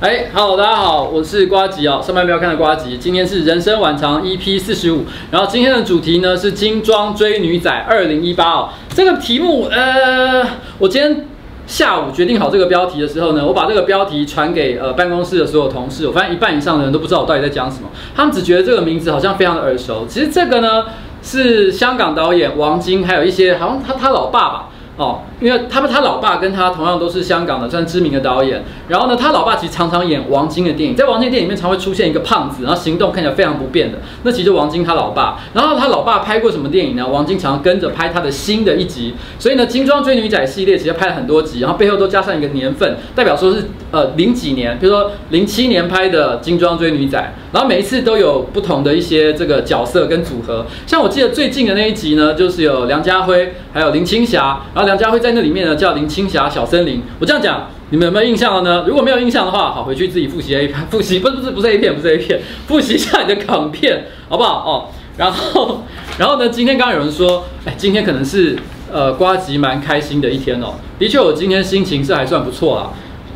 哎，好，大家好，我是瓜吉哦，上班不要看的瓜吉。今天是人生晚长 EP 四十五，然后今天的主题呢是精装追女仔二零一八哦。这个题目，呃，我今天下午决定好这个标题的时候呢，我把这个标题传给呃办公室的所有同事，我发现一半以上的人都不知道我到底在讲什么，他们只觉得这个名字好像非常的耳熟。其实这个呢是香港导演王晶，还有一些好像他他老爸吧。哦，因为他们他老爸跟他同样都是香港的算知名的导演，然后呢，他老爸其实常常演王晶的电影，在王晶电影里面常会出现一个胖子，然后行动看起来非常不便的，那其实王晶他老爸，然后他老爸拍过什么电影呢？王晶常常跟着拍他的新的一集，所以呢，精装追女仔系列其实拍了很多集，然后背后都加上一个年份，代表说是呃零几年，比如说零七年拍的精装追女仔，然后每一次都有不同的一些这个角色跟组合，像我记得最近的那一集呢，就是有梁家辉，还有林青霞，然后梁家辉在那里面呢叫林青霞小森林。我这样讲，你们有没有印象了呢？如果没有印象的话，好，回去自己复习 A 片，复习不是不是不是 A 片，不是 A 片，复习一下你的港片，好不好？哦，然后 然后呢，今天刚刚有人说，哎，今天可能是呃瓜吉蛮开心的一天哦。的确，我今天心情是还算不错啦。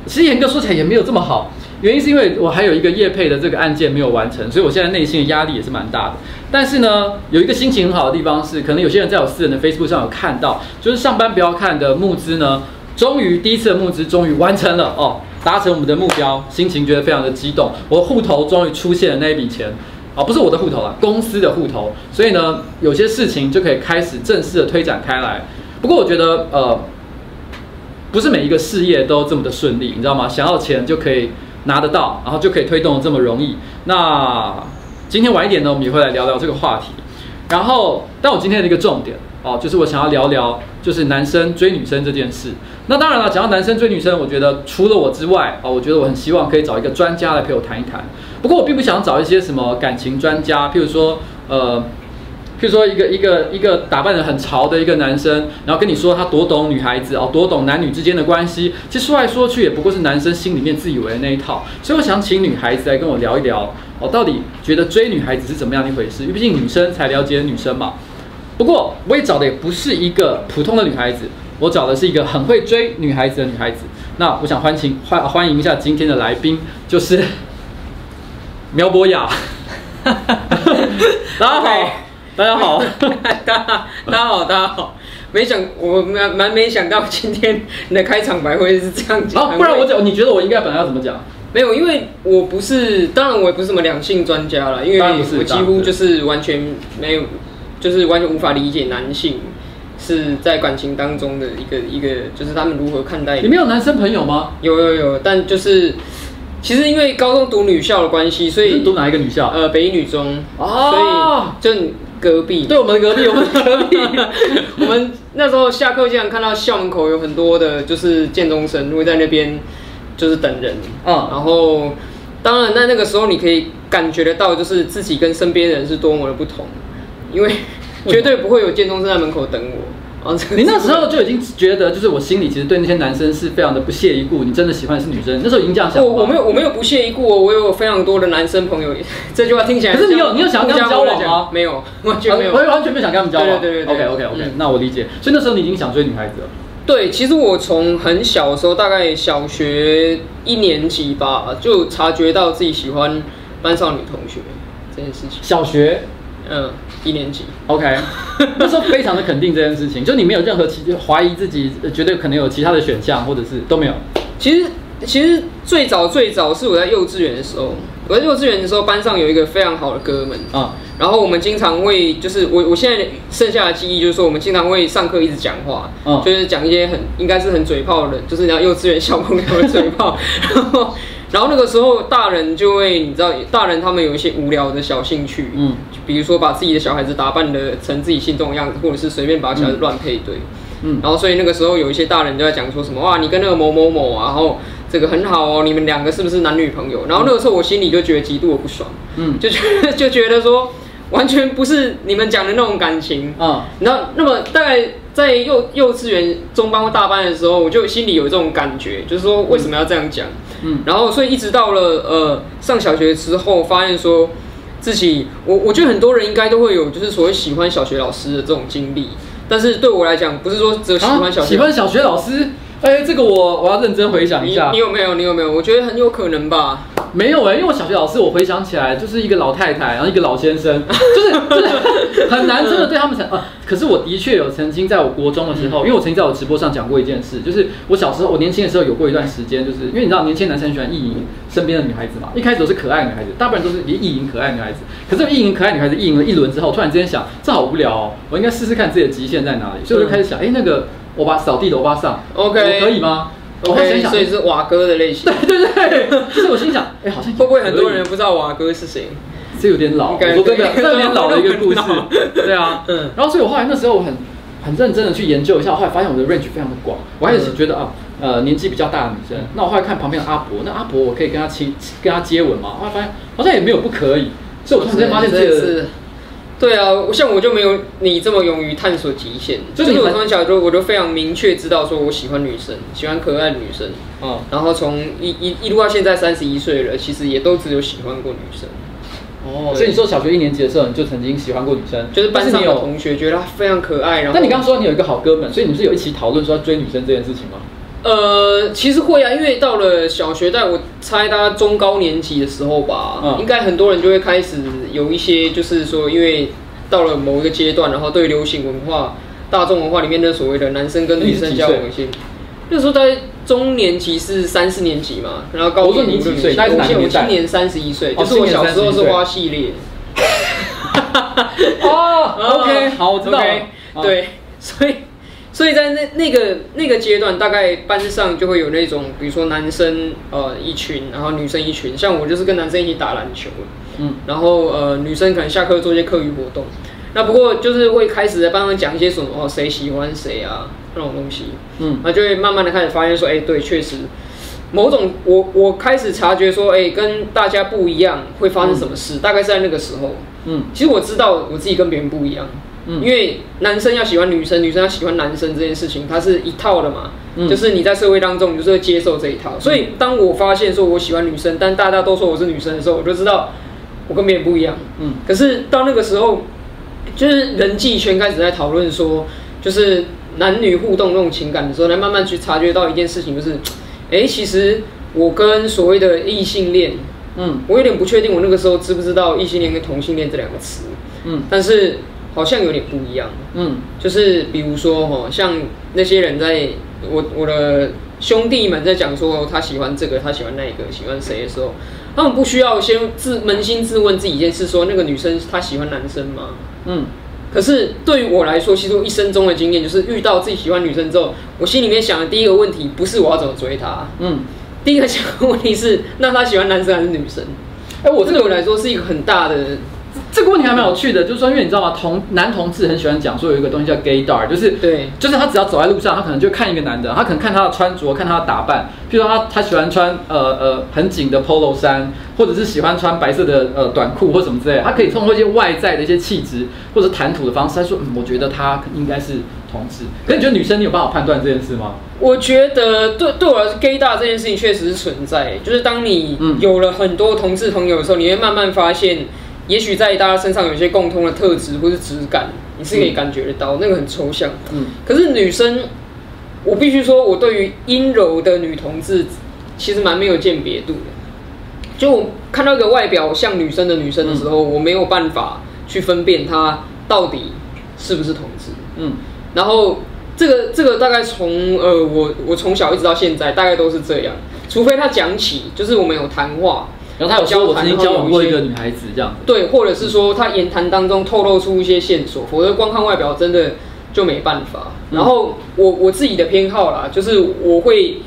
其实严格说起来也没有这么好，原因是因为我还有一个业配的这个案件没有完成，所以我现在内心的压力也是蛮大的。但是呢，有一个心情很好的地方是，可能有些人在我私人的 Facebook 上有看到，就是上班不要看的募资呢，终于第一次的募资终于完成了哦，达成我们的目标，心情觉得非常的激动。我户头终于出现了那一笔钱，啊，不是我的户头啦，公司的户头，所以呢，有些事情就可以开始正式的推展开来。不过我觉得，呃，不是每一个事业都这么的顺利，你知道吗？想要钱就可以拿得到，然后就可以推动的这么容易。那今天晚一点呢，我们也会来聊聊这个话题。然后，但我今天的一个重点哦，就是我想要聊聊，就是男生追女生这件事。那当然了，讲到男生追女生，我觉得除了我之外啊，我觉得我很希望可以找一个专家来陪我谈一谈。不过我并不想找一些什么感情专家，譬如说，呃。譬如说，一个一个一个打扮得很潮的一个男生，然后跟你说他多懂女孩子哦，多懂男女之间的关系。其实说来说去，也不过是男生心里面自以为的那一套。所以我想请女孩子来跟我聊一聊，哦，到底觉得追女孩子是怎么样一回事？因为毕竟女生才了解女生嘛。不过我也找的也不是一个普通的女孩子，我找的是一个很会追女孩子的女孩子。那我想欢迎欢欢迎一下今天的来宾，就是 苗博雅。大家好。大家好，大家大家好，大家好。没想我蛮蛮没想到今天你的开场白会是这样讲。啊，不然我讲，你觉得我应该本来要怎么讲？没有，因为我不是，当然我也不是什么两性专家了，因为我几乎就是完全没有，就是完全无法理解男性是在感情当中的一个一个，就是他们如何看待。你没有男生朋友吗？有有有，但就是其实因为高中读女校的关系，所以读哪一个女校？呃，北一女中。哦，所以就。隔壁，对，我们隔壁，我们隔壁。我们那时候下课经常看到校门口有很多的，就是建中生会在那边就是等人。嗯，然后当然在那个时候，你可以感觉得到，就是自己跟身边人是多么的不同，因为绝对不会有建中生在门口等我。你那时候就已经觉得，就是我心里其实对那些男生是非常的不屑一顾。你真的喜欢的是女生，那时候已经这样想。我我没有我没有不屑一顾哦，我有非常多的男生朋友。这句话听起来，可是你有你有想要跟他们交往吗？没有，完全没有，我也完全没有想跟他们交往。对对对对，OK OK OK，那我理解。所以那时候你已经想追女孩子了。对，其实我从很小的时候，大概小学一年级吧，就察觉到自己喜欢班上女同学这件事情。小学。嗯，一年级，OK，那时候非常的肯定这件事情，就你没有任何其怀疑自己，觉得可能有其他的选项，或者是都没有。其实，其实最早最早是我在幼稚园的时候，我在幼稚园的时候，班上有一个非常好的哥们啊，然后我们经常会，就是我我现在剩下的记忆就是说，我们经常会上课一直讲话，嗯，就是讲一些很应该是很嘴炮的，就是像幼稚园小朋友的嘴炮，然后。然后那个时候，大人就会，你知道，大人他们有一些无聊的小兴趣，嗯，比如说把自己的小孩子打扮的成自己心中的样子，或者是随便把小孩子乱配对，嗯，然后所以那个时候有一些大人就在讲说什么，哇，你跟那个某某某啊，然后这个很好哦，你们两个是不是男女朋友？然后那个时候我心里就觉得极度的不爽，嗯，就觉得就觉得说完全不是你们讲的那种感情。啊，然后那么大概在幼幼稚园中班或大班的时候，我就心里有这种感觉，就是说为什么要这样讲？嗯，然后所以一直到了呃上小学之后，发现说自己我我觉得很多人应该都会有就是所谓喜欢小学老师的这种经历，但是对我来讲，不是说只有喜欢小学、啊、喜欢小学老师哎、欸，这个我我要认真回想一下。你，你有没有？你有没有？我觉得很有可能吧。没有哎、欸，因为我小学老师，我回想起来就是一个老太太，然后一个老先生，就是就是很难真的对他们讲啊。可是我的确有曾经在我国中的时候，因为我曾经在我直播上讲过一件事，就是我小时候我年轻的时候有过一段时间，就是因为你知道年轻男生喜欢意淫身边的女孩子嘛，一开始都是可爱女孩子，大部分都是意淫可爱女孩子。可是意淫可爱女孩子意淫了一轮之后，突然之间想，这好无聊哦，我应该试试看自己的极限在哪里，所以我就开始想，哎、欸，那个。欧巴扫地的欧巴桑，OK，我可以吗？OK，所以是瓦哥的类型。对对对，就是我心想，哎、欸，好像会不会很多人不知道瓦哥是谁？这有点老，我真的这有点老的一个 故事。对啊，嗯。然后所以我后来那时候我很很认真的去研究一下，我后来发现我的 range 非常的广。我开始觉得啊，呃，年纪比较大的女生，那我后来看旁边的阿伯，那阿伯我可以跟他亲跟他接吻吗？后来发现好像也没有不可以。所以我突然间发现这个是。对啊，像我就没有你这么勇于探索极限。就是我从小就我就非常明确知道说我喜欢女生，喜欢可爱的女生。嗯，然后从一一一路到现在三十一岁了，其实也都只有喜欢过女生。哦，所以你说小学一年级的时候你就曾经喜欢过女生，就是班上有同学觉得她非常可爱。然后，那你刚刚说你有一个好哥们，所以你们是有一起讨论说要追女生这件事情吗？呃，其实会啊，因为到了小学，在我猜大家中高年级的时候吧，嗯、应该很多人就会开始有一些，就是说，因为到了某一个阶段，然后对流行文化、大众文化里面的所谓的男生跟女生交往那时候在中年级是三四年级嘛，然后高中你几岁？我今年三十一岁，就是我小时候是花系列。哦，OK，好，我知道。Okay, 对，所以。所以在那那个那个阶段，大概班上就会有那种，比如说男生呃一群，然后女生一群。像我就是跟男生一起打篮球，嗯，然后呃女生可能下课做一些课余活动。那不过就是会开始在班上讲一些什么哦，谁喜欢谁啊那种东西，嗯，那就会慢慢的开始发现说，哎，对，确实某种我我开始察觉说，哎，跟大家不一样会发生什么事，嗯，大概是在那个时候，嗯，其实我知道我自己跟别人不一样。嗯，因为男生要喜欢女生，女生要喜欢男生这件事情，它是一套的嘛。嗯，就是你在社会当中，你就是会接受这一套。所以当我发现说我喜欢女生，但大家都说我是女生的时候，我就知道我跟别人不一样。嗯，可是到那个时候，就是人际圈开始在讨论说，就是男女互动那种情感的时候，来慢慢去察觉到一件事情，就是，哎，其实我跟所谓的异性恋，嗯，我有点不确定，我那个时候知不知道异性恋跟同性恋这两个词，嗯，但是。好像有点不一样，嗯，就是比如说哈，像那些人在我我的兄弟们在讲说他喜欢这个，他喜欢那个，喜欢谁的时候，他们不需要先自扪心自问自己一件事，说那个女生她喜欢男生吗？嗯，可是对于我来说，其实我一生中的经验就是遇到自己喜欢女生之后，我心里面想的第一个问题不是我要怎么追她，嗯，第一个想的问题是那她喜欢男生还是女生？哎，我这个对我来说是一个很大的。这个问题还蛮有趣的，就是说，因为你知道吗？同男同志很喜欢讲说有一个东西叫 gaydar，就是对，就是他只要走在路上，他可能就看一个男的，他可能看他的穿着，看他的打扮，譬如说他他喜欢穿呃呃很紧的 polo 衫，或者是喜欢穿白色的呃短裤或什么之类的，他可以通过一些外在的一些气质或者谈吐的方式他说，嗯，我觉得他应该是同志。可是你觉得女生你有办法判断这件事吗？我觉得对对我来说，gaydar 这件事情确实是存在，就是当你有了很多同志朋友的时候，你会慢慢发现。也许在大家身上有一些共通的特质或是质感，你是可以感觉得到，嗯、那个很抽象。嗯，可是女生，我必须说，我对于阴柔的女同志其实蛮没有鉴别度的。就我看到一个外表像女生的女生的时候，嗯、我没有办法去分辨她到底是不是同志。嗯，然后这个这个大概从呃我我从小一直到现在，大概都是这样，除非她讲起，就是我们有谈话。然后他有说，我曾经交往过一个女孩子，这样对，或者是说他言谈当中透露出一些线索，否则光看外表真的就没办法。然后我我自己的偏好啦，就是我会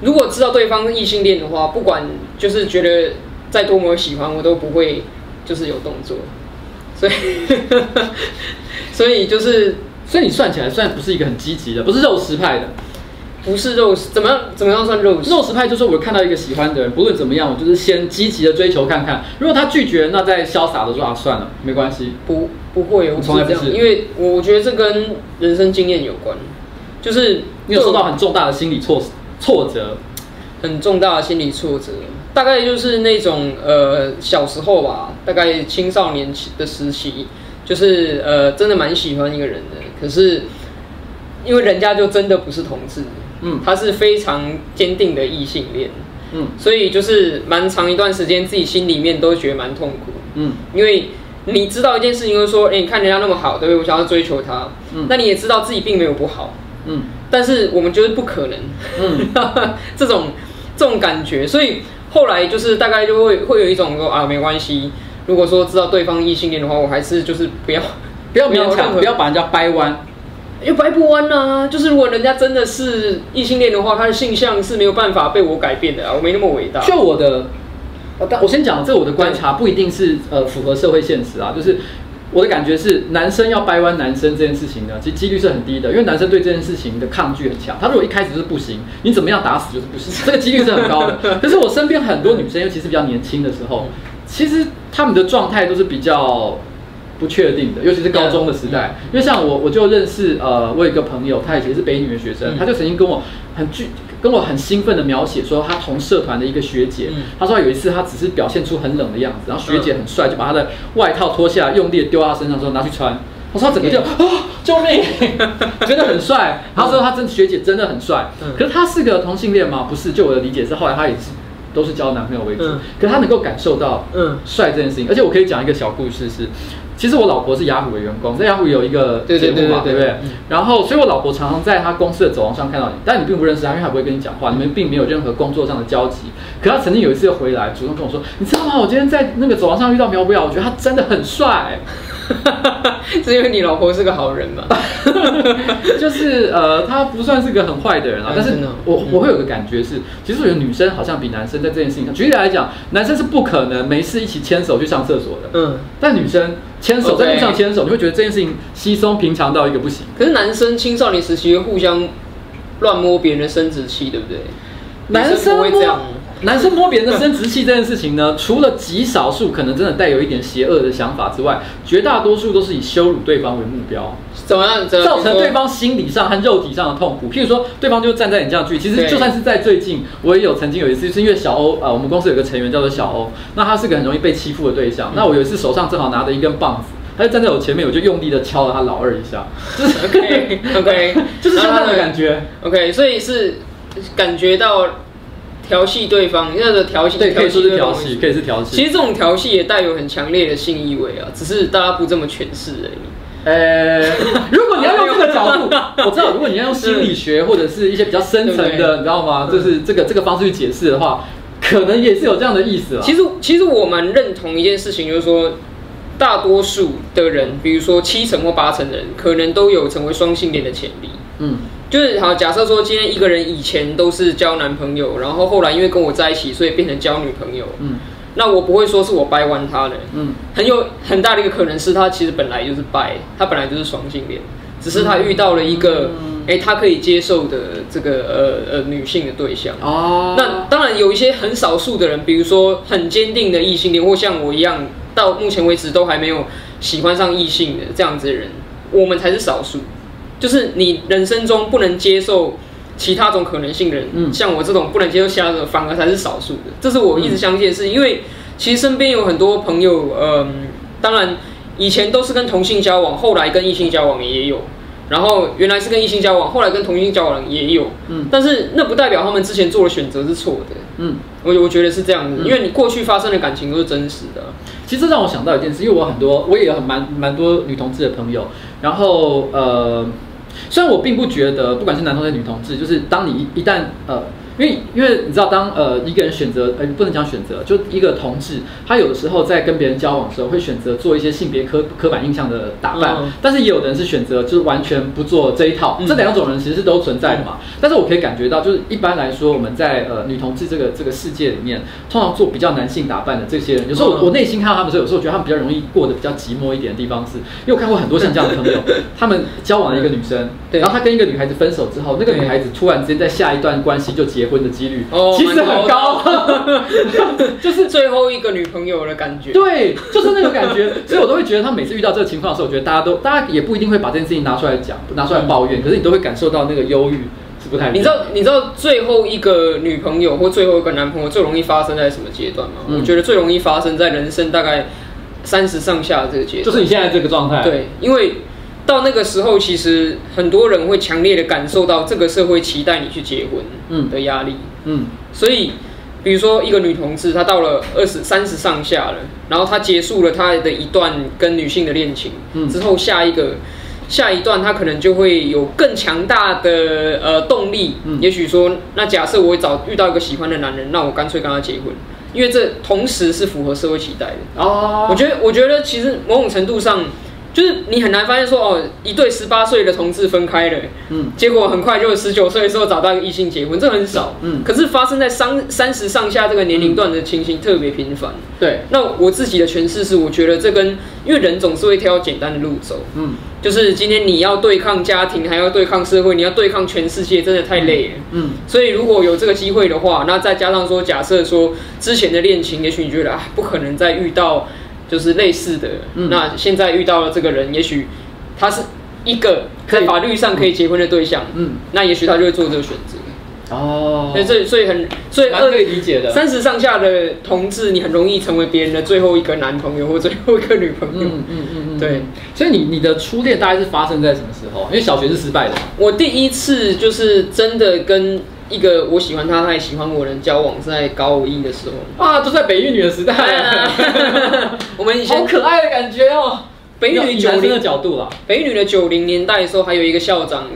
如果知道对方是异性恋的话，不管就是觉得再多么喜欢，我都不会就是有动作。所以 所以就是，所以你算起来算不是一个很积极的，不是肉食派的。不是肉食，怎么样？怎么样算肉食？肉食派就是我看到一个喜欢的人，不论怎么样，我就是先积极的追求看看。如果他拒绝，那再潇洒的说啊，算了，没关系。不，不会，我从来不是，因为我觉得这跟人生经验有关，就是你有受到很重大的心理挫挫折，很重大的心理挫折，大概就是那种呃小时候吧，大概青少年期的时期，就是呃真的蛮喜欢一个人的，可是因为人家就真的不是同志。嗯，他是非常坚定的异性恋，嗯，所以就是蛮长一段时间，自己心里面都觉得蛮痛苦，嗯，因为你知道一件事情，就是说，哎、欸，你看人家那么好，对不对？我想要追求他，嗯，那你也知道自己并没有不好，嗯，但是我们觉得不可能，嗯，这种这种感觉，所以后来就是大概就会会有一种说啊，没关系。如果说知道对方异性恋的话，我还是就是不要不要勉强，不要把人家掰弯，又掰不弯啊。就是如果人家真的是异性恋的话，他的性向是没有办法被我改变的啊，我没那么伟大。就我的，我先讲这我的观察，不一定是呃符合社会现实啊。就是我的感觉是，男生要掰弯男生这件事情呢，其实几率是很低的，因为男生对这件事情的抗拒很强。他如果一开始就是不行，你怎么样打死就是不行，这个几率是很高的。可是我身边很多女生，尤其是比较年轻的时候。其实他们的状态都是比较不确定的，尤其是高中的时代。因为像我，我就认识呃，我有一个朋友，他以前是北女的学生，他就曾经跟我很具跟我很兴奋的描写说，他同社团的一个学姐，他说有一次他只是表现出很冷的样子，然后学姐很帅，就把他的外套脱下来，用力的丢到他身上说拿去穿。我说他整个就啊，救命，觉得很帅。他说他真学姐真的很帅，可是他是个同性恋吗？不是，就我的理解是后来他也是。都是交男朋友为主，嗯、可是他能够感受到嗯帅这件事情，嗯、而且我可以讲一个小故事是，其实我老婆是雅虎的员工，在雅虎有一个节目嘛，对不对？嗯、然后，所以我老婆常常在她公司的走廊上看到你，但你并不认识她，因为她不会跟你讲话，你们并没有任何工作上的交集。可她曾经有一次回来，主动跟我说，你知道吗？我今天在那个走廊上遇到苗博雅，我觉得他真的很帅。是因为你老婆是个好人嘛？就是呃，她不算是个很坏的人啊。但是我我会有个感觉是，其实我觉得女生好像比男生在这件事情上，举例来讲，男生是不可能没事一起牵手去上厕所的。嗯。但女生牵手在路上牵手，你会觉得这件事情稀松平常到一个不行。可是男生青少年时期会互相乱摸别人的生殖器，对不对？男生不会这样。男生摸别人的生殖器这件事情呢，除了极少数可能真的带有一点邪恶的想法之外，绝大多数都是以羞辱对方为目标。怎么样？造成对方心理上和肉体上的痛苦。譬如说，对方就站在你这样距离，其实就算是在最近，我也有曾经有一次，就是因为小欧啊、呃，我们公司有个成员叫做小欧，那他是个很容易被欺负的对象。那我有一次手上正好拿着一根棒子，他就站在我前面，我就用力的敲了他老二一下。就是 OK OK，就是像这样的感觉。OK，所以是感觉到。调戏对方，那个调戏，对，可以说是调戏，可以是调戏。其实这种调戏也带有很强烈的性意味啊，只是大家不这么诠释而已。呃，如果你要用这个角度，我知道，如果你要用心理学或者是一些比较深层的，你知道吗？就是这个这个方式去解释的话，可能也是有这样的意思啊。其实，其实我蛮认同一件事情，就是说，大多数的人，比如说七成或八成的人，可能都有成为双性恋的潜力。嗯。就是好，假设说今天一个人以前都是交男朋友，然后后来因为跟我在一起，所以变成交女朋友。嗯，那我不会说是我掰弯他的。嗯，很有很大的一个可能是他其实本来就是掰，他本来就是双性恋，只是他遇到了一个哎、嗯欸、他可以接受的这个呃呃女性的对象。哦，那当然有一些很少数的人，比如说很坚定的异性恋，或像我一样到目前为止都还没有喜欢上异性的这样子的人，我们才是少数。就是你人生中不能接受其他种可能性的人，嗯，像我这种不能接受其他的，反而才是少数的。这是我一直相信的事，因为其实身边有很多朋友，嗯，当然以前都是跟同性交往，后来跟异性交往也有，然后原来是跟异性交往，后来跟同性交往也有，嗯，但是那不代表他们之前做的选择是错的，嗯，我我觉得是这样子，因为你过去发生的感情都是真实的。其实让我想到一件事，因为我很多，我也有很蛮蛮多女同志的朋友，然后呃。虽然我并不觉得，不管是男同志、女同志，就是当你一旦呃。因为因为你知道，当呃一个人选择呃不能讲选择，就一个同志，他有的时候在跟别人交往的时候，会选择做一些性别刻刻板印象的打扮，嗯、但是也有的人是选择就是完全不做这一套，嗯、这两种人其实是都存在的嘛。嗯、但是我可以感觉到，就是一般来说，我们在呃女同志这个这个世界里面，通常做比较男性打扮的这些人，有时候我、嗯、我内心看到他们的时候，有时候我觉得他们比较容易过得比较寂寞一点的地方是，因为我看过很多像这样的朋友，他们交往了一个女生，然后他跟一个女孩子分手之后，那个女孩子突然之间在下一段关系就结婚的几率。哦其实很高，就是最后一个女朋友的感觉。对，就是那个感觉，所以我都会觉得，他每次遇到这个情况的时候，我觉得大家都，大家也不一定会把这件事情拿出来讲，拿出来抱怨，可是你都会感受到那个忧郁是不太。你知道，你知道最后一个女朋友或最后一个男朋友最容易发生在什么阶段吗？嗯、我觉得最容易发生在人生大概三十上下这个阶段，就是你现在这个状态。对，因为到那个时候，其实很多人会强烈的感受到这个社会期待你去结婚，嗯。的压力，嗯，所以比如说一个女同志，她到了二十三十上下了，然后她结束了她的一段跟女性的恋情，嗯，之后下一个下一段，她可能就会有更强大的呃动力，嗯，也许说，那假设我会找遇到一个喜欢的男人，那我干脆跟他结婚，因为这同时是符合社会期待的。哦。我觉得，我觉得其实某种程度上。就是你很难发现说哦，一对十八岁的同志分开了，嗯，结果很快就十九岁的时候找到一个异性结婚，这很少，嗯，可是发生在三三十上下这个年龄段的情形特别频繁，对。那我自己的诠释是，我觉得这跟因为人总是会挑简单的路走，嗯，就是今天你要对抗家庭，还要对抗社会，你要对抗全世界，真的太累了，嗯。所以如果有这个机会的话，那再加上说，假设说之前的恋情，也许你觉得啊，不可能再遇到。就是类似的，嗯、那现在遇到了这个人，也许他是一个在法律上可以结婚的对象，嗯，那也许他就会做这个选择。哦，所以所以所以很所以可以理解的。三十上下的同志，你很容易成为别人的最后一个男朋友或最后一个女朋友。嗯嗯嗯，对。所以你你的初恋大概是发生在什么时候？因为小学是失败的。我第一次就是真的跟。一个我喜欢他，他也喜欢我的人交往是在高一的时候啊，都在北一女的时代。我们以前好可爱的感觉哦。北一女九零的角度啦，北一女的九零年代的时候，还有一个校长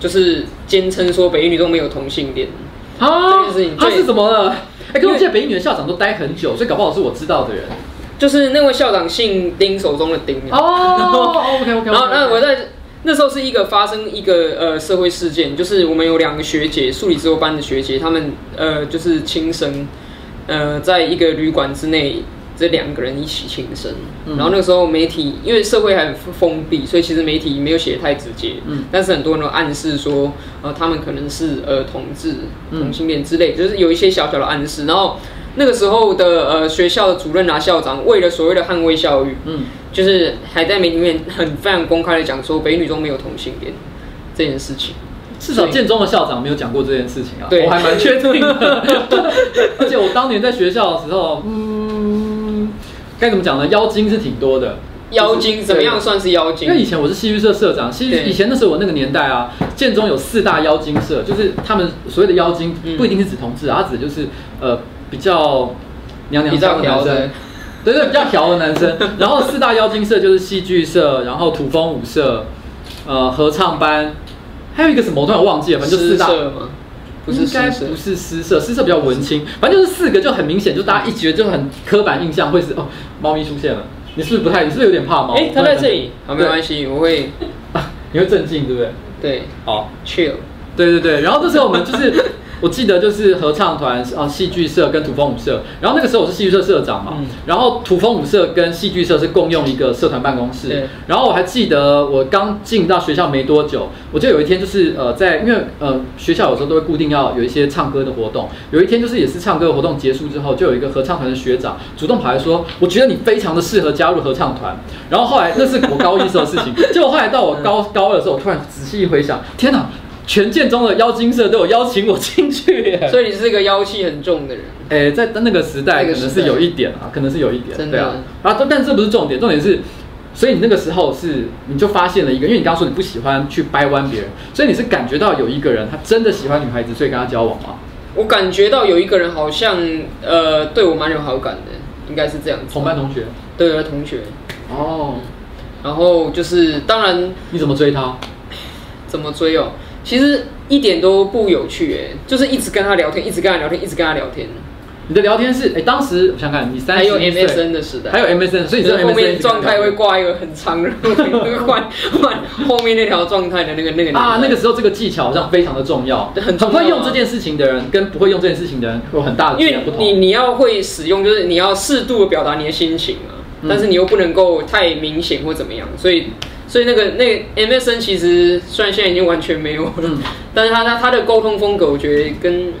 就是坚称说北一女都没有同性恋啊。他是怎么了？哎、欸，可我记得北一女的校长都待很久，所以搞不好是我知道的人。就是那位校长姓丁，手中的丁。哦，OK OK。然后那我在。那时候是一个发生一个呃社会事件，就是我们有两个学姐，数理之后班的学姐，她们呃就是轻生，呃，在一个旅馆之内，这两个人一起轻生。嗯、然后那个时候媒体因为社会还很封闭，所以其实媒体没有写得太直接，嗯，但是很多人都暗示说，呃，他们可能是呃同志、同性恋之类，就是有一些小小的暗示。然后那个时候的呃学校的主任啊校长，为了所谓的捍卫教育，嗯。就是还在媒体里面很非常公开的讲说北女中没有同性恋这件事情，至少建中的校长没有讲过这件事情啊，对我还蛮确定的。而且我当年在学校的时候，嗯，该怎么讲呢？妖精是挺多的。妖精怎么样算是妖精？因为以前我是戏剧社社长，戏以前那时候我那个年代啊，建中有四大妖精社，就是他们所谓的妖精不一定是指同志啊，他指的就是呃比较娘娘腔的男生。对对，比较调的男生。然后四大妖精社就是戏剧社，然后土风舞社，呃，合唱班，还有一个什么我突然忘记了，反正就四大。不是，应该不是诗社，诗社比较文青。反正就是四个，就很明显，就大家一觉得就很刻板印象会是哦，猫咪出现了。你是不是不太？你是不是有点怕猫？哎，它在这里，好，没关系，我会，你会镇静，对不对？对，好，chill。对对对，然后这时候我们就是。我记得就是合唱团啊，戏剧社跟土风舞社。然后那个时候我是戏剧社社长嘛，嗯、然后土风舞社跟戏剧社是共用一个社团办公室。然后我还记得我刚进到学校没多久，我就有一天就是呃在因为呃学校有时候都会固定要有一些唱歌的活动。有一天就是也是唱歌的活动结束之后，就有一个合唱团的学长主动跑来说：“我觉得你非常的适合加入合唱团。”然后后来那是我高一时候的事情，结果后来到我高高二的时候，我突然仔细一回想，天哪！全建中的妖精社都有邀请我进去，所以你是一个妖气很重的人。哎、欸，在那个时代可能是有一点啊，可能是有一点，真的啊。啊，但是这不是重点，重点是，所以你那个时候是你就发现了一个，因为你刚刚说你不喜欢去掰弯别人，所以你是感觉到有一个人他真的喜欢女孩子，所以跟他交往吗？我感觉到有一个人好像呃对我蛮有好感的，应该是这样子。同班同学？对，同学。哦，然后就是当然，你怎么追他？怎么追哦？其实一点都不有趣哎，就是一直跟他聊天，一直跟他聊天，一直跟他聊天。你的聊天是哎，当时我想看你三十还有 MSN 的时代，还有 MSN，所以你在后面状态会挂一个很长的，换换后面那条状态的那个那个啊，那个时候这个技巧好像非常的重要，很很会用这件事情的人跟不会用这件事情的人有很大的因为你你要会使用，就是你要适度的表达你的心情啊，但是你又不能够太明显或怎么样，所以。所以那个那个 MSN 其实虽然现在已经完全没有了，嗯、但是他他他的沟通风格，我觉得跟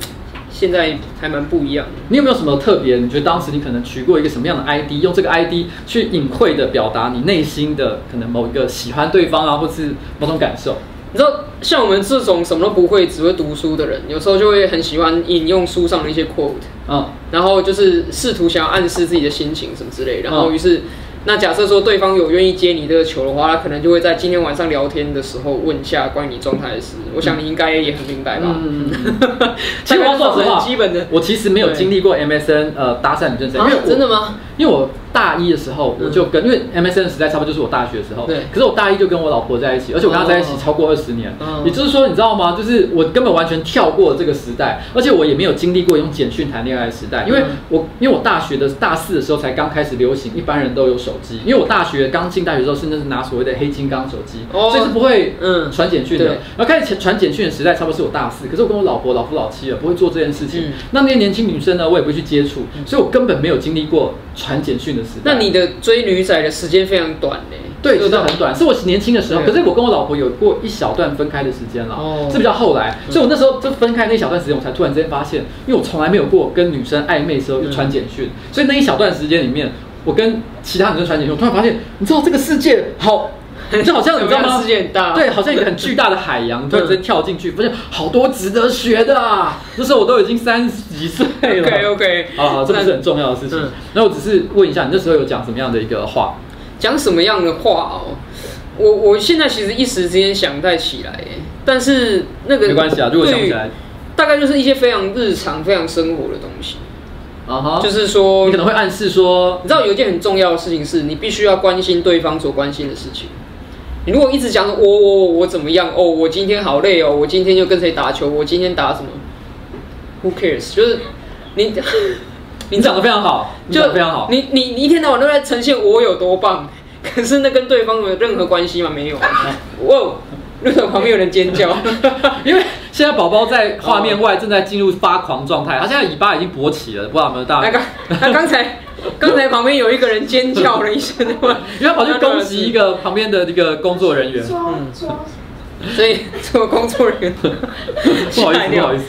现在还蛮不一样的。你有没有什么特别？你觉得当时你可能取过一个什么样的 ID，用这个 ID 去隐晦的表达你内心的可能某一个喜欢对方啊，或是某种感受？你知道，像我们这种什么都不会，只会读书的人，有时候就会很喜欢引用书上的一些 quote，嗯，然后就是试图想要暗示自己的心情什么之类，然后于是。那假设说对方有愿意接你这个球的话，他可能就会在今天晚上聊天的时候问一下关于你状态的事。我想你应该也很明白吧？嗯，其实我要说实话，基本的，我其实没有经历过 MSN 呃搭讪女生，因为真的吗？因为我大一的时候我就跟，因为 MSN 时代差不多就是我大学的时候，对。可是我大一就跟我老婆在一起，而且我跟她在一起超过二十年，也就是说你知道吗？就是我根本完全跳过这个时代，而且我也没有经历过用简讯谈恋爱的时代，因为我因为我大学的大四的时候才刚开始流行，一般人都有手机，因为我大学刚进大学的时候，甚至是拿所谓的黑金刚手机，所以是不会嗯传简讯的。然后开始传简讯的时代，差不多是我大四，可是我跟我老婆老夫老妻了，不会做这件事情。那那些年轻女生呢，我也不会去接触，所以我根本没有经历过传简讯的时代。那你的追女仔的时间非常短呢？对，真的很短，是我年轻的时候。可是我跟我老婆有过一小段分开的时间了，哦，是比较后来。所以我那时候就分开那一小段时间，我才突然之间发现，因为我从来没有过跟女生暧昧的时候就传简讯，所以那一小段时间里面，我跟其他女生传简讯，我突然发现，你知道这个世界好，就 好像你知道吗？世界很大，对，好像一个很巨大的海洋，突然之间跳进去，不是好多值得学的啊。那时候我都已经三十几岁了。OK OK，好好，这不是很重要的事情。那我只是问一下，你那时候有讲什么样的一个话？讲什么样的话哦？我我现在其实一时之间想不太起来，但是那个没关系啊，如果想不起来，大概就是一些非常日常、非常生活的东西啊哈，就是说你可能会暗示说，你知道有一件很重要的事情是你必须要关心对方所关心的事情。你如果一直讲我我我怎么样哦，我今天好累哦，我今天就跟谁打球，我今天打什么？Who cares？就是你 你长得非常好，就非常好，你你你一天到晚都在呈现我有多棒。可是那跟对方有任何关系吗？没有。哇！为什么旁边有人尖叫？因为现在宝宝在画面外正在进入发狂状态，他现在尾巴已经勃起了，不知道有没有大家？他刚才 刚才旁边有一个人尖叫了一声，因为他跑去攻击一个旁边的一个工作人员。嗯，所以这个工作人员 不好意思，不好意思。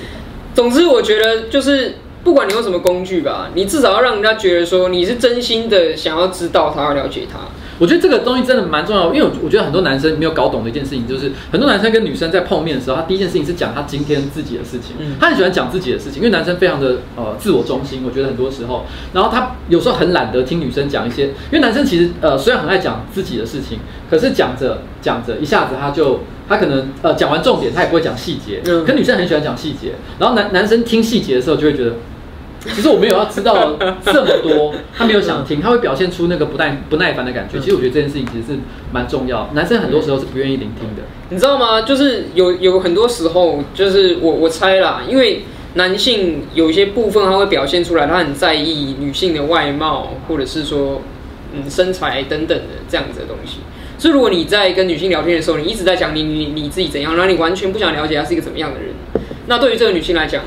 总之，我觉得就是不管你用什么工具吧，你至少要让人家觉得说你是真心的想要知道他，要了解他。我觉得这个东西真的蛮重要，因为我觉得很多男生没有搞懂的一件事情，就是很多男生跟女生在碰面的时候，他第一件事情是讲他今天自己的事情，他很喜欢讲自己的事情，因为男生非常的呃自我中心，我觉得很多时候，然后他有时候很懒得听女生讲一些，因为男生其实呃虽然很爱讲自己的事情，可是讲着讲着一下子他就他可能呃讲完重点，他也不会讲细节，可女生很喜欢讲细节，然后男男生听细节的时候就会觉得。其实我没有要知道这么多，他没有想听，他会表现出那个不耐不耐烦的感觉。其实我觉得这件事情其实是蛮重要，男生很多时候是不愿意聆听的。你知道吗？就是有有很多时候，就是我我猜啦，因为男性有一些部分他会表现出来，他很在意女性的外貌，或者是说嗯身材等等的这样子的东西。所以如果你在跟女性聊天的时候，你一直在讲你你你自己怎样，然后你完全不想了解她是一个怎么样的人，那对于这个女性来讲。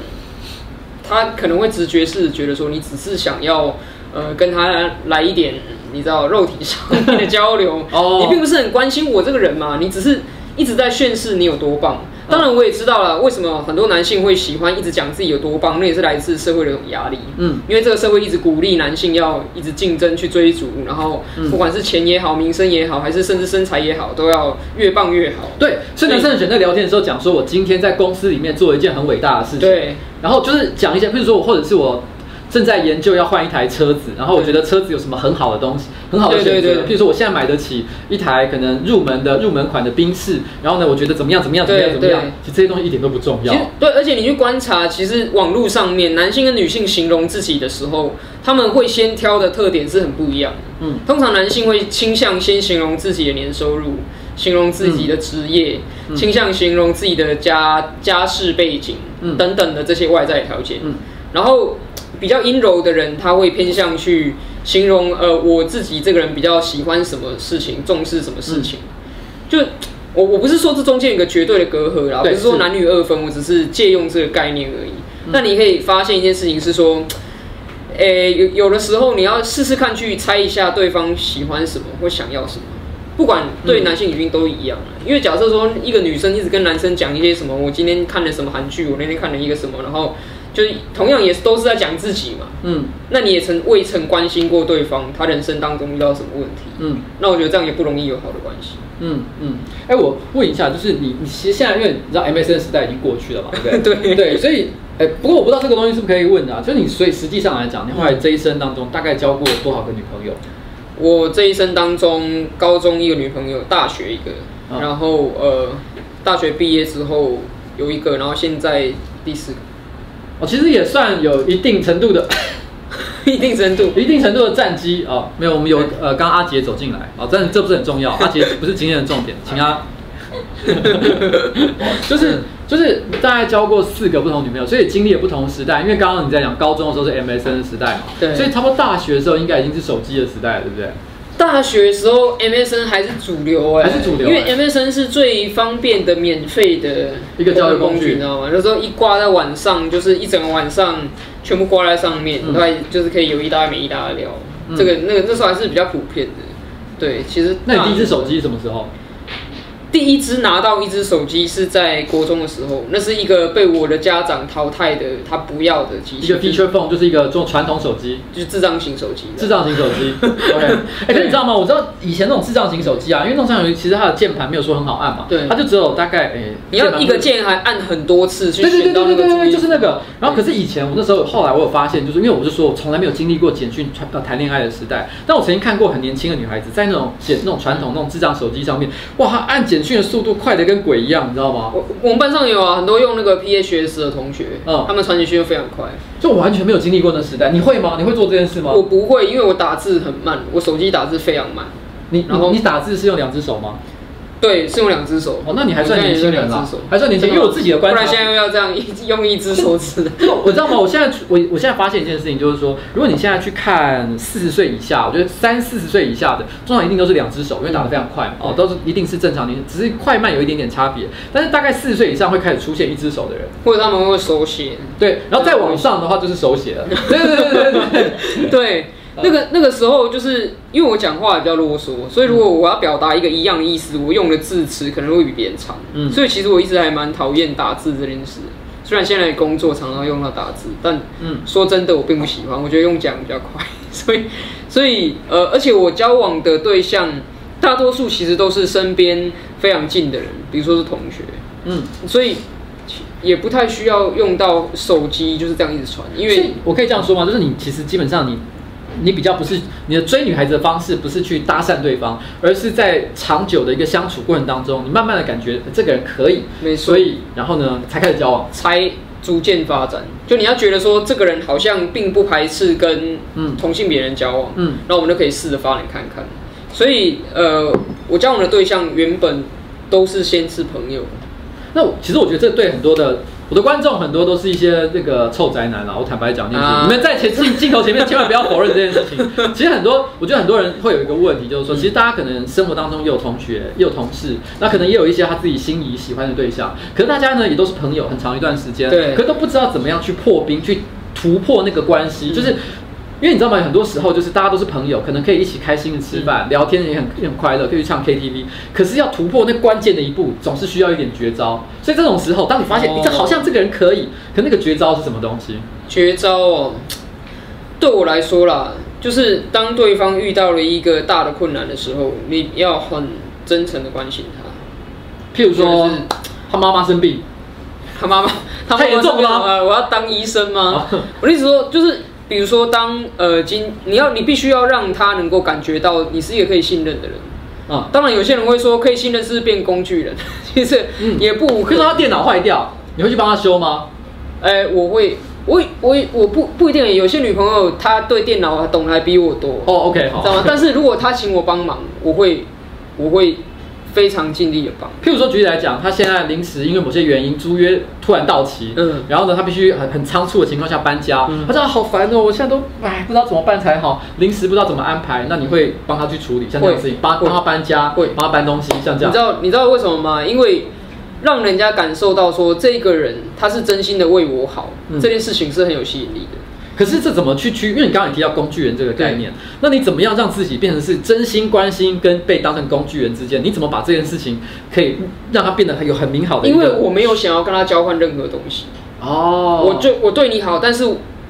他可能会直觉是觉得说，你只是想要，呃，跟他来一点，你知道肉体上面的交流，哦，你并不是很关心我这个人嘛，你只是一直在宣示你有多棒。当然，我也知道了为什么很多男性会喜欢一直讲自己有多棒，那也是来自社会的一种压力。嗯，因为这个社会一直鼓励男性要一直竞争去追逐，然后不管是钱也好，名声也好，还是甚至身材也好，都要越棒越好。对，所以男生选在聊天的时候讲说，我今天在公司里面做了一件很伟大的事情。对，然后就是讲一些，譬如说我或者是我。正在研究要换一台车子，然后我觉得车子有什么很好的东西，很好的选择。对对对，譬如说我现在买得起一台可能入门的入门款的宾士，然后呢，我觉得怎么样怎么样怎么样怎么样，其实这些东西一点都不重要。对，而且你去观察，其实网络上面男性跟女性形容自己的时候，他们会先挑的特点是很不一样的。嗯，通常男性会倾向先形容自己的年收入，形容自己的职业，嗯，倾向形容自己的家家世背景，嗯，等等的这些外在条件。嗯，然后。比较阴柔的人，他会偏向去形容，呃，我自己这个人比较喜欢什么事情，重视什么事情。嗯、就我我不是说这中间有个绝对的隔阂啦，不是说男女二分，我只是借用这个概念而已。那、嗯、你可以发现一件事情是说，诶、欸，有有的时候你要试试看去猜一下对方喜欢什么或想要什么，不管对男性女性都一样。因为假设说一个女生一直跟男生讲一些什么，我今天看了什么韩剧，我那天看了一个什么，然后。就是同样也是都是在讲自己嘛，嗯，那你也曾未曾关心过对方，他人生当中遇到什么问题，嗯，那我觉得这样也不容易有好的关系，嗯嗯。哎、欸，我问一下，就是你你其实现在因为你知道 MSN 时代已经过去了嘛，对不对？对对，所以哎、欸，不过我不知道这个东西是不是可以问的啊？就是你所以实际上来讲，你后来这一生当中大概交过多少个女朋友？我这一生当中，高中一个女朋友，大学一个，哦、然后呃，大学毕业之后有一个，然后现在第四个。哦，其实也算有一定程度的，一定程度，一定程度的战机哦。没有，我们有呃，刚阿杰走进来，哦，但这不是很重要，阿杰不是今天的重点，请他。就是就是大概交过四个不同女朋友，所以经历了不同时代。因为刚刚你在讲高中的时候是 MSN 时代嘛，对，所以差不多大学的时候应该已经是手机的时代了，对不对？大学的时候 MSN 还是主流哎、欸，还是主流、欸，因为 MSN 是最方便的免费的一个交流工具，你知道吗？那时候一挂在晚上，就是一整个晚上全部挂在上面，嗯、对，就是可以有一搭没一搭的聊。嗯、这个那个那时候还是比较普遍的。对，其实那你第一次手机什么时候？第一只拿到一只手机是在国中的时候，那是一个被我的家长淘汰的，他不要的机器。一个 feature phone 就是一个做传统手机，就是智障型手机。智障型手机，OK。哎，可你知道吗？我知道以前那种智障型手机啊，因为那种智障型其实它的键盘没有说很好按嘛，对，它就只有大概哎，欸、你要一个键还按很多次去选到那个。对对对对对对，就是那个。然后可是以前我那时候后来我有发现，就是因为我就说我从来没有经历过简讯传呃谈恋爱的时代，但我曾经看过很年轻的女孩子在那种简那种传统那种智障手机上面，哇，她按简讯的速度快的。跟鬼一样，你知道吗？我我们班上有啊，很多用那个 PHS 的同学，嗯，他们传简讯非常快，就我完全没有经历过那时代。你会吗？你会做这件事吗？我不会，因为我打字很慢，我手机打字非常慢。你然后你打字是用两只手吗？对，是用两只手。哦，那你还算年轻人啦，还算年轻。因为我自己的观察，不然现在又要这样一用一只手指。我知道吗？我现在我我现在发现一件事情，就是说，如果你现在去看四十岁以下，我觉得三四十岁以下的，通常一定都是两只手，因为打得非常快嘛。哦，都是一定是正常年龄，只是快慢有一点点差别。但是大概四十岁以上会开始出现一只手的人，或者他们会手写。对，然后再往上的话就是手写了。对对对对对对。那个那个时候，就是因为我讲话比较啰嗦，所以如果我要表达一个一样的意思，我用的字词可能会比别人长。嗯，所以其实我一直还蛮讨厌打字这件事。虽然现在工作常常用到打字，但嗯，说真的，我并不喜欢。我觉得用讲比较快。所以，所以呃，而且我交往的对象大多数其实都是身边非常近的人，比如说是同学。嗯，所以也不太需要用到手机，就是这样一直传。因为我可以这样说吗？就是你其实基本上你。你比较不是你的追女孩子的方式，不是去搭讪对方，而是在长久的一个相处过程当中，你慢慢的感觉这个人可以，所以然后呢才开始交往，才逐渐发展。就你要觉得说这个人好像并不排斥跟嗯同性别人交往，嗯，那我们就可以试着发展看看。所以呃，我交往的对象原本都是先是朋友。那其实我觉得这对很多的。我的观众很多都是一些那个臭宅男啦，我坦白讲，啊、你们在前镜 镜头前面千万不要否认这件事情。其实很多，我觉得很多人会有一个问题，就是说，其实大家可能生活当中也有同学，也有同事，那可能也有一些他自己心仪喜欢的对象，可是大家呢也都是朋友很长一段时间，对，可都不知道怎么样去破冰，去突破那个关系，就是。因为你知道吗？很多时候就是大家都是朋友，可能可以一起开心的吃饭、嗯、聊天，也很也很快乐，可以去唱 KTV。可是要突破那关键的一步，总是需要一点绝招。所以这种时候，当你发现你这好像这个人可以，可那个绝招是什么东西？绝招哦，对我来说啦，就是当对方遇到了一个大的困难的时候，你要很真诚的关心他。譬如说，他妈妈生病，他妈妈他太严重了，呃，我要当医生吗？啊、我的意思说就是。比如说当，呃，今你要你必须要让他能够感觉到你是一个可以信任的人啊。当然，有些人会说可以信任是变工具人，其实也不可。可是他电脑坏掉，你会去帮他修吗？哎、欸，我会，我我我不不一定。有些女朋友她对电脑懂得还比我多。哦，OK，好。知道吗？但是如果她请我帮忙，我会，我会。非常尽力的帮。譬如说，举例来讲，他现在临时因为某些原因租约突然到期，嗯，然后呢，他必须很很仓促的情况下搬家，嗯，他说好烦哦，我现在都哎不知道怎么办才好，临时不知道怎么安排，那你会帮他去处理像这样的事情，帮帮他搬家，会帮他搬东西，像这样。你知道你知道为什么吗？因为让人家感受到说这个人他是真心的为我好，嗯，这件事情是很有吸引力的。可是这怎么去区？因为你刚刚也提到工具人这个概念，那你怎么样让自己变成是真心关心跟被当成工具人之间？你怎么把这件事情可以让它变得很有很美好的？因为我没有想要跟他交换任何东西哦，我就我对你好，但是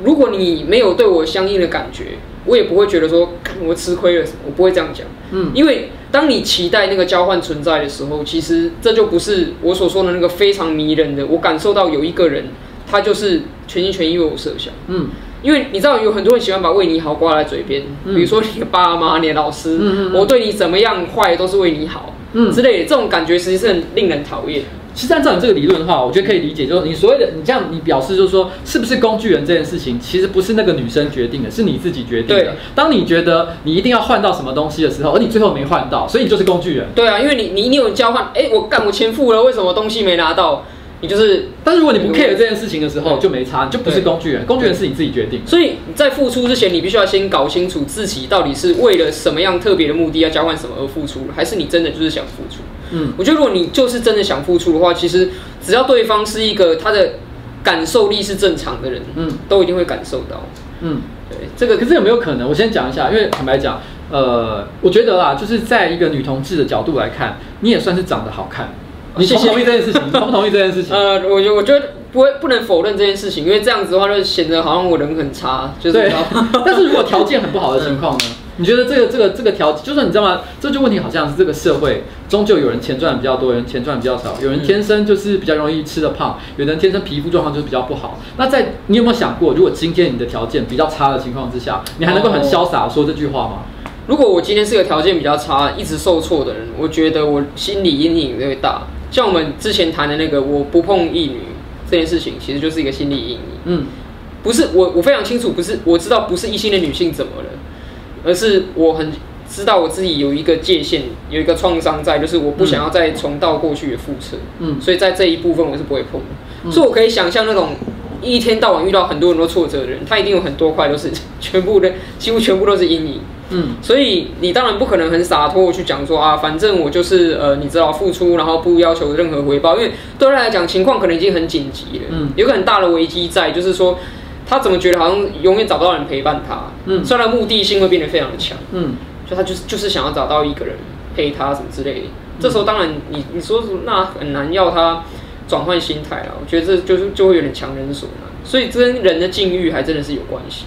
如果你没有对我相应的感觉，我也不会觉得说我吃亏了什么，我不会这样讲。嗯，因为当你期待那个交换存在的时候，其实这就不是我所说的那个非常迷人的。我感受到有一个人，他就是全心全意为我设想。嗯。因为你知道有很多人喜欢把为你好挂在嘴边，嗯、比如说你的爸妈、你的老师，嗯嗯嗯我对你怎么样坏都是为你好，嗯之类的，这种感觉实际是很令人讨厌。其实按照你这个理论的话，我觉得可以理解，就是你所谓的你这样，你表示就是说，是不是工具人这件事情，其实不是那个女生决定的，是你自己决定的。对当你觉得你一定要换到什么东西的时候，而你最后没换到，所以你就是工具人。对啊，因为你你你有交换，哎，我干我钱付了，为什么东西没拿到？你就是，但是如果你不 care 这件事情的时候，就没差，你就不是工具人。工具人是你自己决定。所以你在付出之前，你必须要先搞清楚自己到底是为了什么样特别的目的要交换什么而付出，还是你真的就是想付出。嗯，我觉得如果你就是真的想付出的话，其实只要对方是一个他的感受力是正常的人，嗯，都一定会感受到。嗯，对，这个可是有没有可能？我先讲一下，因为坦白讲，呃，我觉得啦，就是在一个女同志的角度来看，你也算是长得好看。你同不同意这件事情？你同不同意这件事情？呃，我觉我觉得不会不能否认这件事情，因为这样子的话就显得好像我人很差，就是。对 但是如果条件很不好的情况呢？你觉得这个这个这个条，就算你知道吗？这就问题好像是这个社会终究有人钱赚的比较多，有人钱赚的比较少，有人天生就是比较容易吃的胖，有人天生皮肤状况就是比较不好。那在你有没有想过，如果今天你的条件比较差的情况之下，你还能够很潇洒说这句话吗？如果我今天是个条件比较差、一直受挫的人，我觉得我心理阴影会大。像我们之前谈的那个，我不碰异女这件事情，其实就是一个心理阴影。嗯，不是我，我非常清楚，不是我知道不是异性的女性怎么了，而是我很知道我自己有一个界限，有一个创伤在，就是我不想要再重蹈过去的覆辙。嗯，所以在这一部分我是不会碰的。嗯，所以我可以想象那种一天到晚遇到很多很多挫折的人，他一定有很多块都是全部的，几乎全部都是阴影。嗯，所以你当然不可能很洒脱去讲说啊，反正我就是呃，你知道付出，然后不要求任何回报，因为对他来讲情况可能已经很紧急了，嗯，有个很大的危机在，就是说他怎么觉得好像永远找不到人陪伴他，嗯，虽然目的性会变得非常的强，嗯，就他就是就是想要找到一个人陪他什么之类的，这时候当然你你说那很难要他转换心态了，我觉得这就是就会有点强人所难，所以这跟人的境遇还真的是有关系。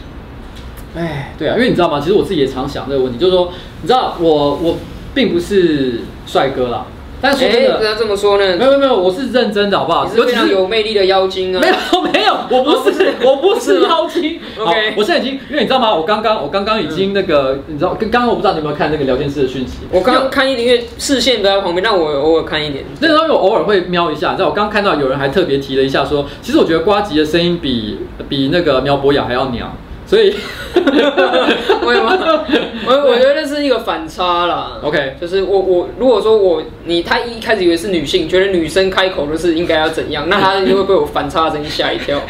哎，对啊，因为你知道吗？其实我自己也常想这个问题，就是说，你知道我我并不是帅哥啦，但是说真的，不要这么说呢。没有没有，我是认真的，好不好？你是非常有魅力的妖精啊！没有 没有，我不是我不是 妖精。OK，我现在已经，因为你知道吗？我刚刚我刚刚已经那个，你知道，刚刚我不知道你有没有看那个聊天室的讯息。我刚刚看一点，因为视线都在旁边，但我偶尔看一点。那时候我偶尔会瞄一下，你知道，我刚刚看到有人还特别提了一下，说，其实我觉得瓜吉的声音比比那个苗博雅还要娘。所以，为什么？我我觉得那是一个反差啦。OK，就是我我如果说我你他一开始以为是女性，觉得女生开口就是应该要怎样，那他就会被我反差的声音吓一跳。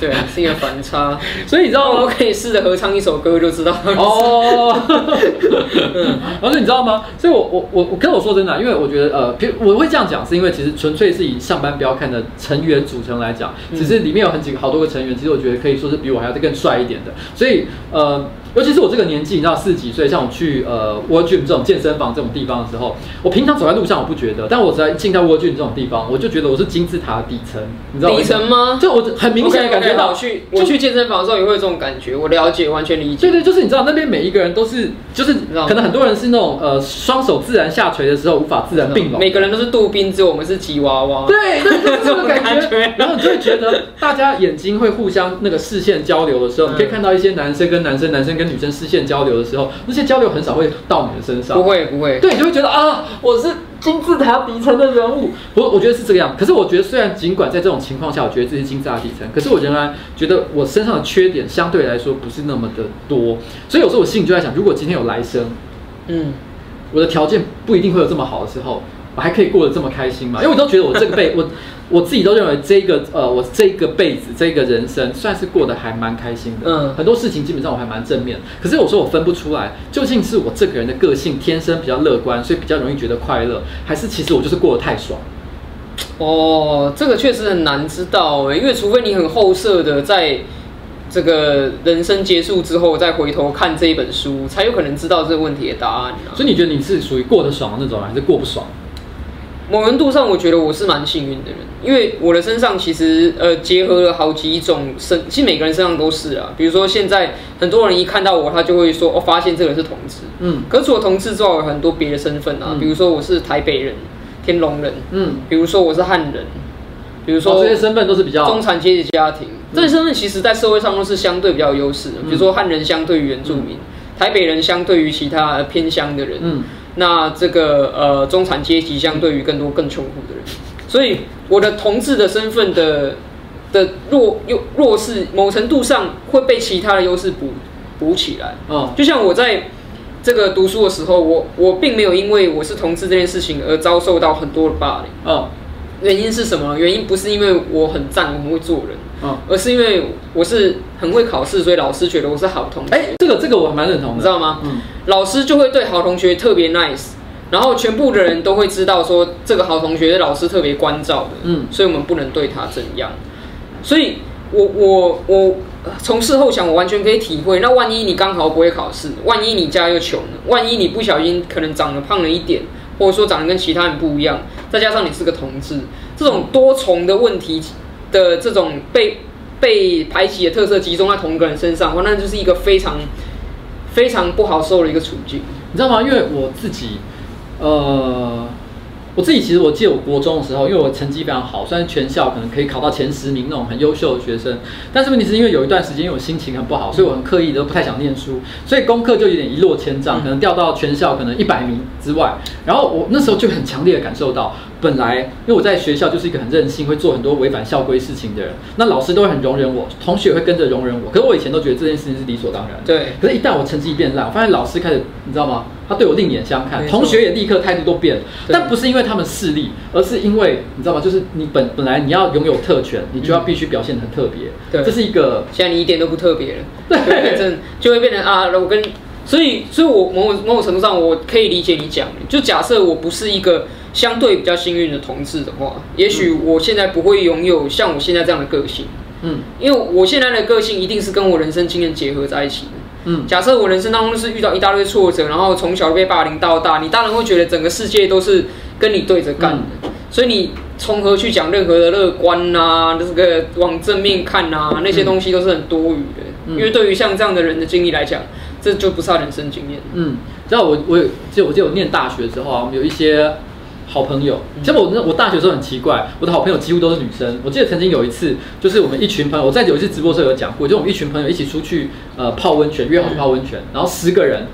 对，是一个反差，所以你知道吗？我可以试着合唱一首歌就知道哦。嗯，而且你知道吗？所以我，我我我跟我说真的，因为我觉得呃，我会这样讲，是因为其实纯粹是以上班不要看的成员组成来讲，只是里面有很几个好多个成员，其实我觉得可以说是比我还要更帅一点的。所以，呃。尤其是我这个年纪，你知道四十几岁，像我去呃 World Gym 这种健身房这种地方的时候，我平常走在路上我不觉得，但我只要进到 World Gym 这种地方，我就觉得我是金字塔的底层，你知道吗？底层吗？就我很明显的感觉到，okay, okay, 我去我去健身房的时候也会有这种感觉，我了解，完全理解。对对，就是你知道那边每一个人都是，就是可能很多人是那种呃双手自然下垂的时候无法自然并拢，每个人都是杜宾，只有我们是吉娃娃。对，对，就是这种感觉。然后你就会觉得大家眼睛会互相那个视线交流的时候，你可以看到一些男生跟男生、男生跟女生视线交流。的时候，那些交流很少会到你的身上，不会不会，对，你就会觉得啊，我是金字塔底层的人物，我我觉得是这个样。可是我觉得，虽然尽管在这种情况下，我觉得自己是金字塔底层，可是我仍然觉得我身上的缺点相对来说不是那么的多。所以有时候我心里就在想，如果今天有来生，嗯，我的条件不一定会有这么好的时候，我还可以过得这么开心吗？因为我都觉得我这个辈 我。我自己都认为这个呃，我这个辈子这个人生算是过得还蛮开心的。嗯，很多事情基本上我还蛮正面。可是有时候我分不出来，究竟是我这个人的个性天生比较乐观，所以比较容易觉得快乐，还是其实我就是过得太爽？哦，这个确实很难知道诶，因为除非你很后设的在这个人生结束之后再回头看这一本书，才有可能知道这个问题的答案啊。所以你觉得你是属于过得爽的那种，还是过不爽？某程度上，我觉得我是蛮幸运的人，因为我的身上其实呃结合了好几种身，其实每个人身上都是啊。比如说现在很多人一看到我，他就会说：“我、哦、发现这个人是同志。”嗯，可是除了同志之外，有很多别的身份啊，嗯、比如说我是台北人、天龙人，嗯，比如说我是汉人，比如说、哦、这些身份都是比较中产阶级家庭。这些身份其实在社会上都是相对比较有优势的，比如说汉人相对于原住民，台北人相对于其他偏乡的人，嗯，那这个呃中产阶级相对于更多更穷苦的人，所以我的同志的身份的的弱弱弱势，某程度上会被其他的优势补补起来。哦，就像我在这个读书的时候，我我并没有因为我是同志这件事情而遭受到很多的霸凌。哦。原因是什么？原因不是因为我很赞，我很会做人，嗯，而是因为我是很会考试，所以老师觉得我是好同学。哎，这个这个我还蛮认同的，你知道吗？嗯，老师就会对好同学特别 nice，然后全部的人都会知道说这个好同学是老师特别关照的，嗯，所以我们不能对他怎样。所以我我我从事后想，我完全可以体会。那万一你刚好不会考试，万一你家又穷，万一你不小心可能长得胖了一点。或者说长得跟其他人不一样，再加上你是个同志，这种多重的问题的这种被被排挤的特色集中在同一个人身上，那就是一个非常非常不好受的一个处境，你知道吗？因为我自己，呃。我自己其实我记得我国中的时候，因为我成绩非常好，虽然全校可能可以考到前十名那种很优秀的学生，但是问题是因为有一段时间因为我心情很不好，所以我很刻意都不太想念书，所以功课就有点一落千丈，可能掉到全校可能一百名之外。然后我那时候就很强烈的感受到。本来，因为我在学校就是一个很任性、会做很多违反校规事情的人，那老师都会很容忍我，同学也会跟着容忍我。可是我以前都觉得这件事情是理所当然。对。可是，一旦我成绩变烂，我发现老师开始，你知道吗？他对我另眼相看，同学也立刻态度都变了。但不是因为他们势利，而是因为你知道吗？就是你本本来你要拥有特权，你就要必须表现得很特别。对。这是一个。现在你一点都不特别了。对。就会变成，就会变成啊，我跟，所以，所以我某某种程度上，我可以理解你讲，就假设我不是一个。相对比较幸运的同志的话，也许我现在不会拥有像我现在这样的个性。嗯，因为我现在的个性一定是跟我人生经验结合在一起的。嗯，假设我人生当中是遇到一大堆挫折，然后从小被霸凌到大，你当然会觉得整个世界都是跟你对着干的。嗯，所以你从何去讲任何的乐观啊，这个往正面看啊，那些东西都是很多余的。嗯，因为对于像这样的人的经历来讲，这就不是他人生经验。嗯，知道我我有就我记得我念大学之后啊，我们有一些。好朋友，其实我那我大学的时候很奇怪，我的好朋友几乎都是女生。我记得曾经有一次，就是我们一群朋友，我在有一次直播时候有讲过，就我们一群朋友一起出去呃泡温泉，约好去泡温泉，然后十个人，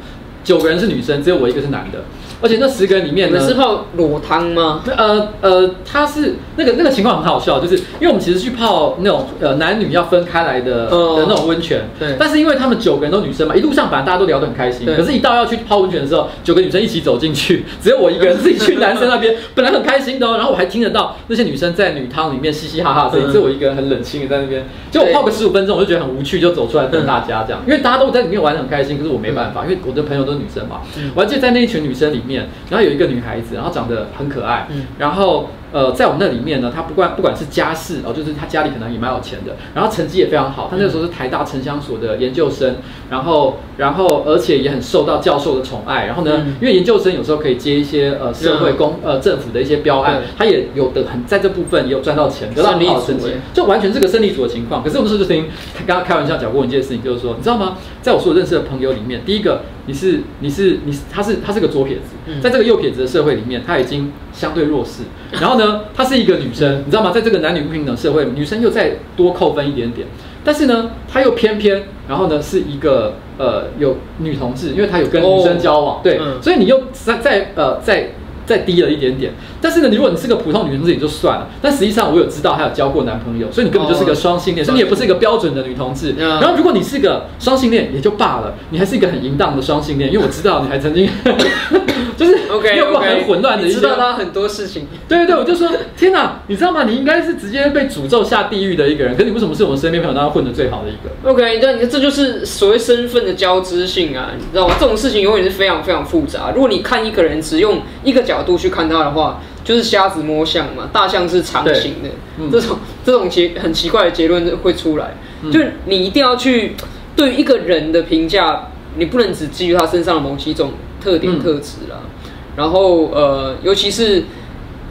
九个人是女生，只有我一个是男的。而且那十个人里面呢，是泡裸汤吗？呃呃，他是那个那个情况很好笑，就是因为我们其实去泡那种呃男女要分开来的、哦、的那种温泉，对。但是因为他们九个人都女生嘛，一路上反正大家都聊得很开心。对。可是，一到要去泡温泉的时候，九个女生一起走进去，只有我一个人自己去男生那边，本来很开心的、哦，然后我还听得到那些女生在女汤里面嘻嘻哈哈的声音，只有我一个人很冷清的在那边。就我泡个十五分钟，我就觉得很无趣，就走出来等大家这样。因为大家都在里面玩得很开心，可是我没办法，因为我的朋友都是女生嘛。我还记得在那一群女生里面，然后有一个女。孩子，然后长得很可爱，嗯，然后。呃，在我们那里面呢，她不管不管是家世哦，就是她家里可能也蛮有钱的，然后成绩也非常好。她那个时候是台大城乡所的研究生，然后然后而且也很受到教授的宠爱。然后呢，嗯、因为研究生有时候可以接一些呃社会公呃政府的一些标案，她也有的很在这部分也有赚到钱，得到很好的成绩，就完全是个胜利组的情况。可是我们说就听他刚刚开玩笑讲过一件事情，就是说你知道吗？在我所有认识的朋友里面，第一个你是你是你是他是他是个左撇子，在这个右撇子的社会里面，他已经相对弱势，然后呢。她是一个女生，你知道吗？在这个男女不平等社会，女生又再多扣分一点点。但是呢，她又偏偏，然后呢，是一个呃有女同志，因为她有跟女生交往，对，所以你又在在呃在。再低了一点点，但是呢，如果你是个普通女同志也就算了，但实际上我有知道她有交过男朋友，所以你根本就是个双性恋，所以你也不是一个标准的女同志。然后如果你是个双性恋也就罢了，你还是一个很淫荡的双性恋，因为我知道你还曾经 就是 OK 有过很混乱的一些，知道他很多事情。对对对，我就说天哪，你知道吗？你应该是直接被诅咒下地狱的一个人，可是你为什么是我们身边朋友当中混的最好的一个？OK，那你这就是所谓身份的交织性啊，你知道吗？这种事情永远是非常非常复杂。如果你看一个人只用一个角度去看他的话就是瞎子摸象嘛，大象是长形的，嗯、这种这种结很奇怪的结论会出来。嗯、就你一定要去对于一个人的评价，你不能只基于他身上的某几种特点特质啦。嗯、然后呃，尤其是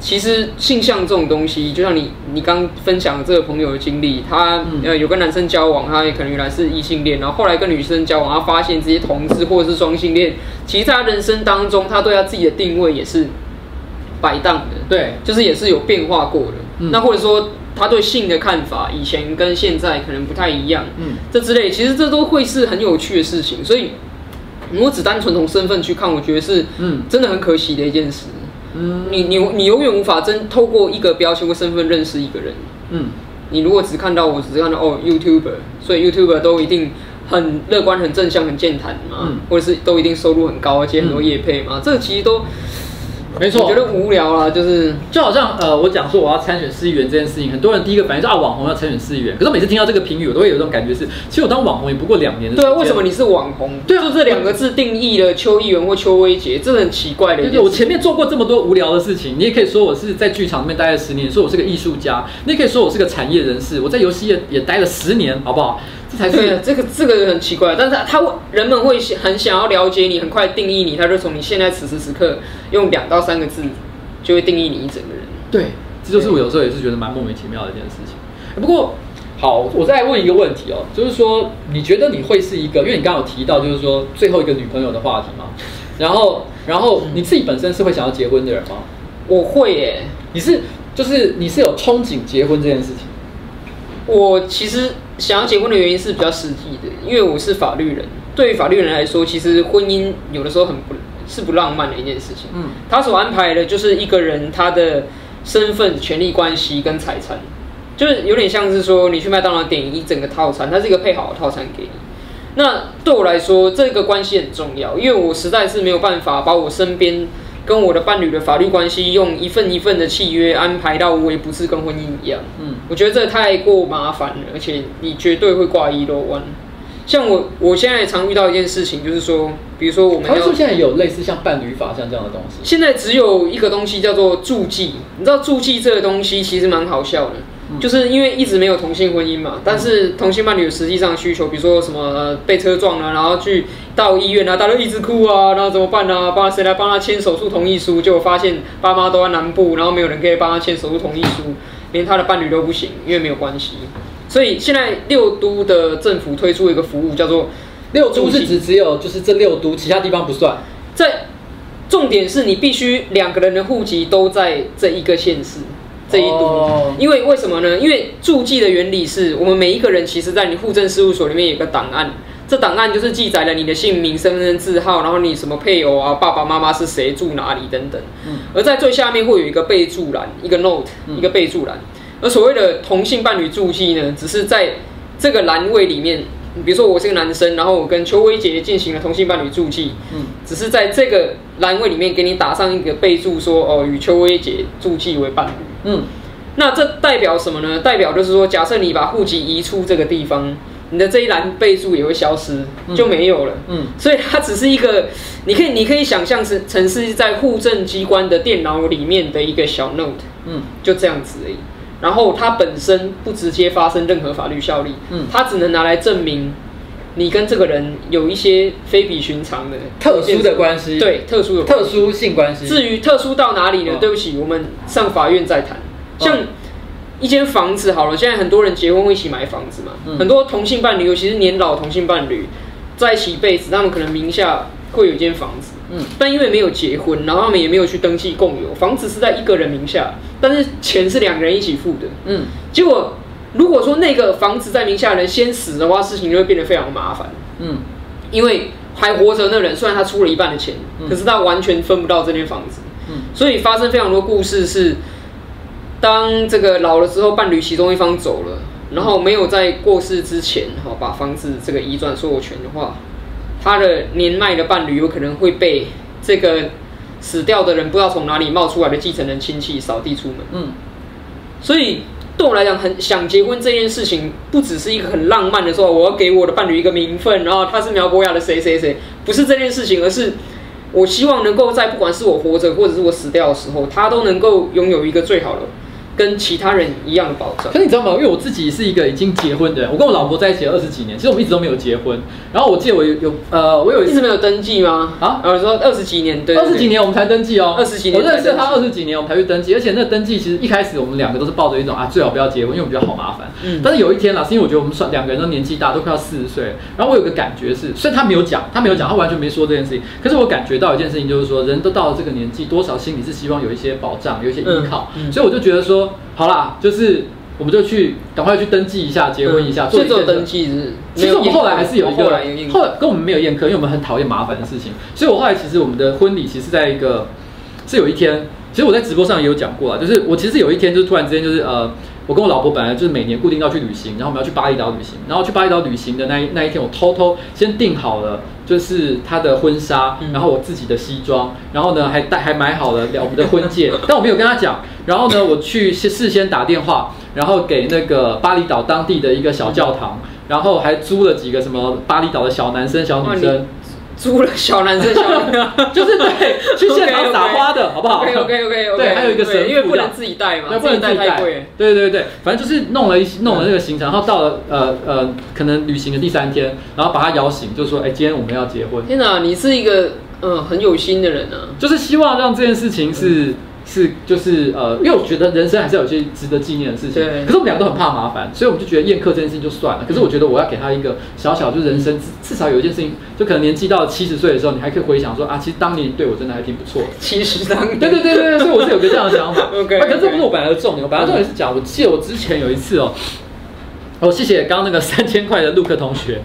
其实性向这种东西，就像你你刚分享的这个朋友的经历，他呃有跟男生交往，他也可能原来是异性恋，然后后来跟女生交往，他发现这些同志或者是双性恋，其实在他人生当中，他对他自己的定位也是。摆荡的，对，就是也是有变化过的。嗯、那或者说，他对性的看法以前跟现在可能不太一样，嗯，这之类，其实这都会是很有趣的事情。所以，如果只单纯从身份去看，我觉得是，嗯，真的很可惜的一件事。嗯，你你你永远无法真透过一个标签或身份认识一个人。嗯，你如果只看到我只是看到哦 YouTuber，所以 YouTuber 都一定很乐观、很正向、很健谈嘛，嗯，或者是都一定收入很高，而且很多业配嘛，嗯，这其实都。没错，我觉得无聊啦，就是就好像呃，我讲说我要参选市议员这件事情，很多人第一个反应是啊，网红要参选市议员。可是每次听到这个评语，我都会有一种感觉是，其实我当网红也不过两年。对啊，为什么你是网红？对啊，就这两个字定义了邱议员或邱威杰，这很奇怪的。对对，我前面做过这么多无聊的事情，你也可以说我是在剧场里面待了十年，说我是个艺术家，你也可以说我是个产业人士，我在游戏业也待了十年，好不好？才是对，这个这个很奇怪，但是他，他人们会很想要了解你，很快定义你，他就从你现在此时此刻用两到三个字。就会定义你一整个人。对，这就是我有时候也是觉得蛮莫名其妙的一件事情。不过，好，我再问一个问题哦，就是说，你觉得你会是一个？因为你刚刚有提到，就是说最后一个女朋友的话题嘛。然后，然后你自己本身是会想要结婚的人吗？我会耶。你是，就是你是有憧憬结婚这件事情？我其实想要结婚的原因是比较实际的，因为我是法律人。对于法律人来说，其实婚姻有的时候很不。是不浪漫的一件事情。嗯，他所安排的就是一个人他的身份、权利关系跟财产，就是有点像是说你去麦当劳点一整个套餐，它是一个配好的套餐给你。那对我来说，这个关系很重要，因为我实在是没有办法把我身边跟我的伴侣的法律关系用一份一份的契约安排到无微不至跟婚姻一样。嗯，我觉得这太过麻烦了，而且你绝对会挂一漏万。像我，我现在也常遇到一件事情，就是说，比如说我们要，现在有类似像伴侣法像这样的东西。现在只有一个东西叫做助记，你知道助记这个东西其实蛮好笑的，嗯、就是因为一直没有同性婚姻嘛，但是同性伴侣有实际上需求，比如说什么、呃、被车撞了，然后去到医院啊，大家都一直哭啊，然后怎么办呢、啊？帮谁来帮他签手术同意书？结果发现爸妈都在南部，然后没有人可以帮他签手术同意书，连他的伴侣都不行，因为没有关系。所以现在六都的政府推出一个服务，叫做六都是指只有就是这六都，其他地方不算。在重点是你必须两个人的户籍都在这一个县市这一都。哦，因为为什么呢？因为注记的原理是我们每一个人其实，在你户政事务所里面有个档案，这档案就是记载了你的姓名、身份证字号，然后你什么配偶啊、爸爸妈妈是谁、住哪里等等。嗯，而在最下面会有一个备注栏，一个 note，一个备注栏。而所谓的同性伴侣注记呢，只是在这个栏位里面，比如说我是个男生，然后我跟邱薇杰进行了同性伴侣注记，嗯，只是在这个栏位里面给你打上一个备注，说哦，与邱薇杰注记为伴侣，嗯，那这代表什么呢？代表就是说，假设你把户籍移出这个地方，你的这一栏备注也会消失，就没有了，嗯，所以它只是一个，你可以你可以想象是城市在户政机关的电脑里面的一个小 note，嗯，就这样子而已。然后它本身不直接发生任何法律效力，嗯，它只能拿来证明你跟这个人有一些非比寻常的特殊的关系，对，特殊的特殊性关系。至于特殊到哪里呢？哦、对不起，我们上法院再谈。像一间房子好了，现在很多人结婚会一起买房子嘛，嗯、很多同性伴侣，尤其是年老同性伴侣，在一起一辈子，他们可能名下会有一间房子。嗯，但因为没有结婚，然后他们也没有去登记共有，房子是在一个人名下，但是钱是两个人一起付的。嗯，结果如果说那个房子在名下的人先死的话，事情就会变得非常麻烦。嗯，因为还活着那人虽然他出了一半的钱，嗯，可是他完全分不到这间房子。嗯，所以发生非常多故事是，当这个老了之后，伴侣其中一方走了，然后没有在过世之前，好把房子这个移转所有权的话。他的年迈的伴侣有可能会被这个死掉的人不知道从哪里冒出来的继承人亲戚扫地出门。嗯，所以对我来讲，很想结婚这件事情，不只是一个很浪漫的说，我要给我的伴侣一个名分，然后他是苗博雅的谁谁谁，不是这件事情，而是我希望能够在不管是我活着或者是我死掉的时候，他都能够拥有一个最好的。跟其他人一样的保障。可是你知道吗？因为我自己是一个已经结婚的人，我跟我老婆在一起了二十几年，其实我们一直都没有结婚。然后我记得我有有呃，我有一次没有登记吗？啊，我说二十几年，对，二十几年我们才登记哦。二十几年，我认识他二十几年，我们才去登记。而且那登记其实一开始我们两个都是抱着一种啊，最好不要结婚，因为我们觉得好麻烦。嗯。但是有一天啦，是因为我觉得我们算两个人都年纪大，都快要四十岁。然后我有个感觉是，虽然他没有讲，他没有讲，他完全没说这件事情。可是我感觉到一件事情，就是说人都到了这个年纪，多少心里是希望有一些保障，有一些依靠。嗯嗯、所以我就觉得说。好啦，就是我们就去赶快去登记一下，结婚一下，做一做登记日。其实我们后来还是有一个，后来，后来跟我们没有宴客，因为我们很讨厌麻烦的事情。所以我后来其实我们的婚礼其实在一个是有一天，其实我在直播上也有讲过啊，就是我其实有一天就突然之间就是呃。我跟我老婆本来就是每年固定要去旅行，然后我们要去巴厘岛旅行，然后去巴厘岛旅行的那一那一天，我偷偷先订好了，就是她的婚纱，然后我自己的西装，然后呢还带还买好了我们的婚戒，但我没有跟她讲。然后呢，我去事事先打电话，然后给那个巴厘岛当地的一个小教堂，然后还租了几个什么巴厘岛的小男生小女生。租了小男生小女生，就是对，去现场撒花的好不好？OK OK OK OK。对，还有一个神，因为不能自己带嘛，对，不能自己带太贵。对对对，反正就是弄了一弄了那个行程，然后到了呃呃，可能旅行的第三天，然后把他摇醒，就说：“哎，今天我们要结婚。”天哪，你是一个嗯很有心的人啊，就是希望让这件事情是。嗯是，就是呃，因为我觉得人生还是有些值得纪念的事情。对。可是我们两个都很怕麻烦，所以我们就觉得宴客这件事情就算了。可是我觉得我要给他一个小小，就是人生至至少有一件事情，就可能年纪到了七十岁的时候，你还可以回想说啊，其实当年对我真的还挺不错。七十当年。对对对对，所以我是有个这样的想法。OK, okay.、啊。可是这不是我本来的重点，我本来重点是讲，我记得我之前有一次哦，哦，谢谢刚刚那个三千块的陆克同学。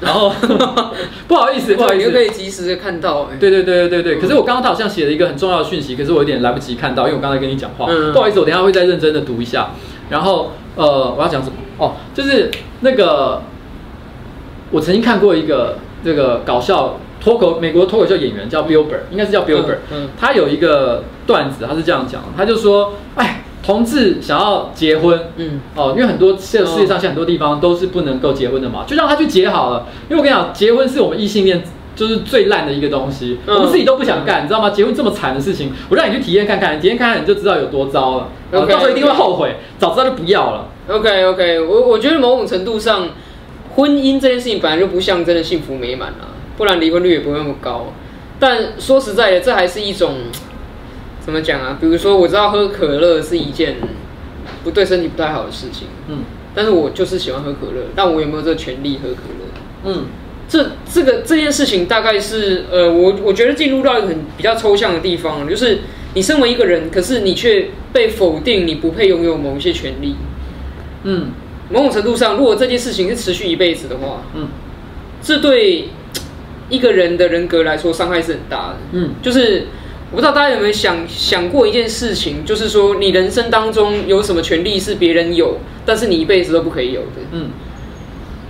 然后 不好意思，不好意思，你可以及时的看到。对对对对对对。可是我刚刚他好像写了一个很重要的讯息，可是我有点来不及看到，因为我刚才跟你讲话。不好意思，我等下会再认真的读一下。然后呃，我要讲什么？哦，就是那个我曾经看过一个这个搞笑脱口美国脱口秀演员叫 Bill Burr，应该是叫 Bill Burr。嗯。他有一个段子，他是这样讲，他就说：“哎。”同志想要结婚，嗯，哦，因为很多现世界上现在很多地方都是不能够结婚的嘛，就让他去结好了。因为我跟你讲，结婚是我们异性恋就是最烂的一个东西，嗯、我们自己都不想干，嗯、你知道吗？结婚这么惨的事情，我让你去体验看看，体验看看你就知道有多糟了。Okay, 到时候一定会后悔.早知道就不要了。OK OK，我我觉得某种程度上，婚姻这件事情本来就不像真的幸福美满啊，不然离婚率也不会那么高。但说实在的，这还是一种。怎么讲啊？比如说，我知道喝可乐是一件不对身体不太好的事情，嗯，但是我就是喜欢喝可乐，但我有没有这个权利喝可乐？嗯，这这个这件事情大概是呃，我我觉得进入到一个很比较抽象的地方，就是你身为一个人，可是你却被否定，你不配拥有某一些权利。嗯，某种程度上，如果这件事情是持续一辈子的话，嗯，这对一个人的人格来说伤害是很大的。嗯，就是。我不知道大家有没有想想过一件事情，就是说你人生当中有什么权利是别人有，但是你一辈子都不可以有的。嗯，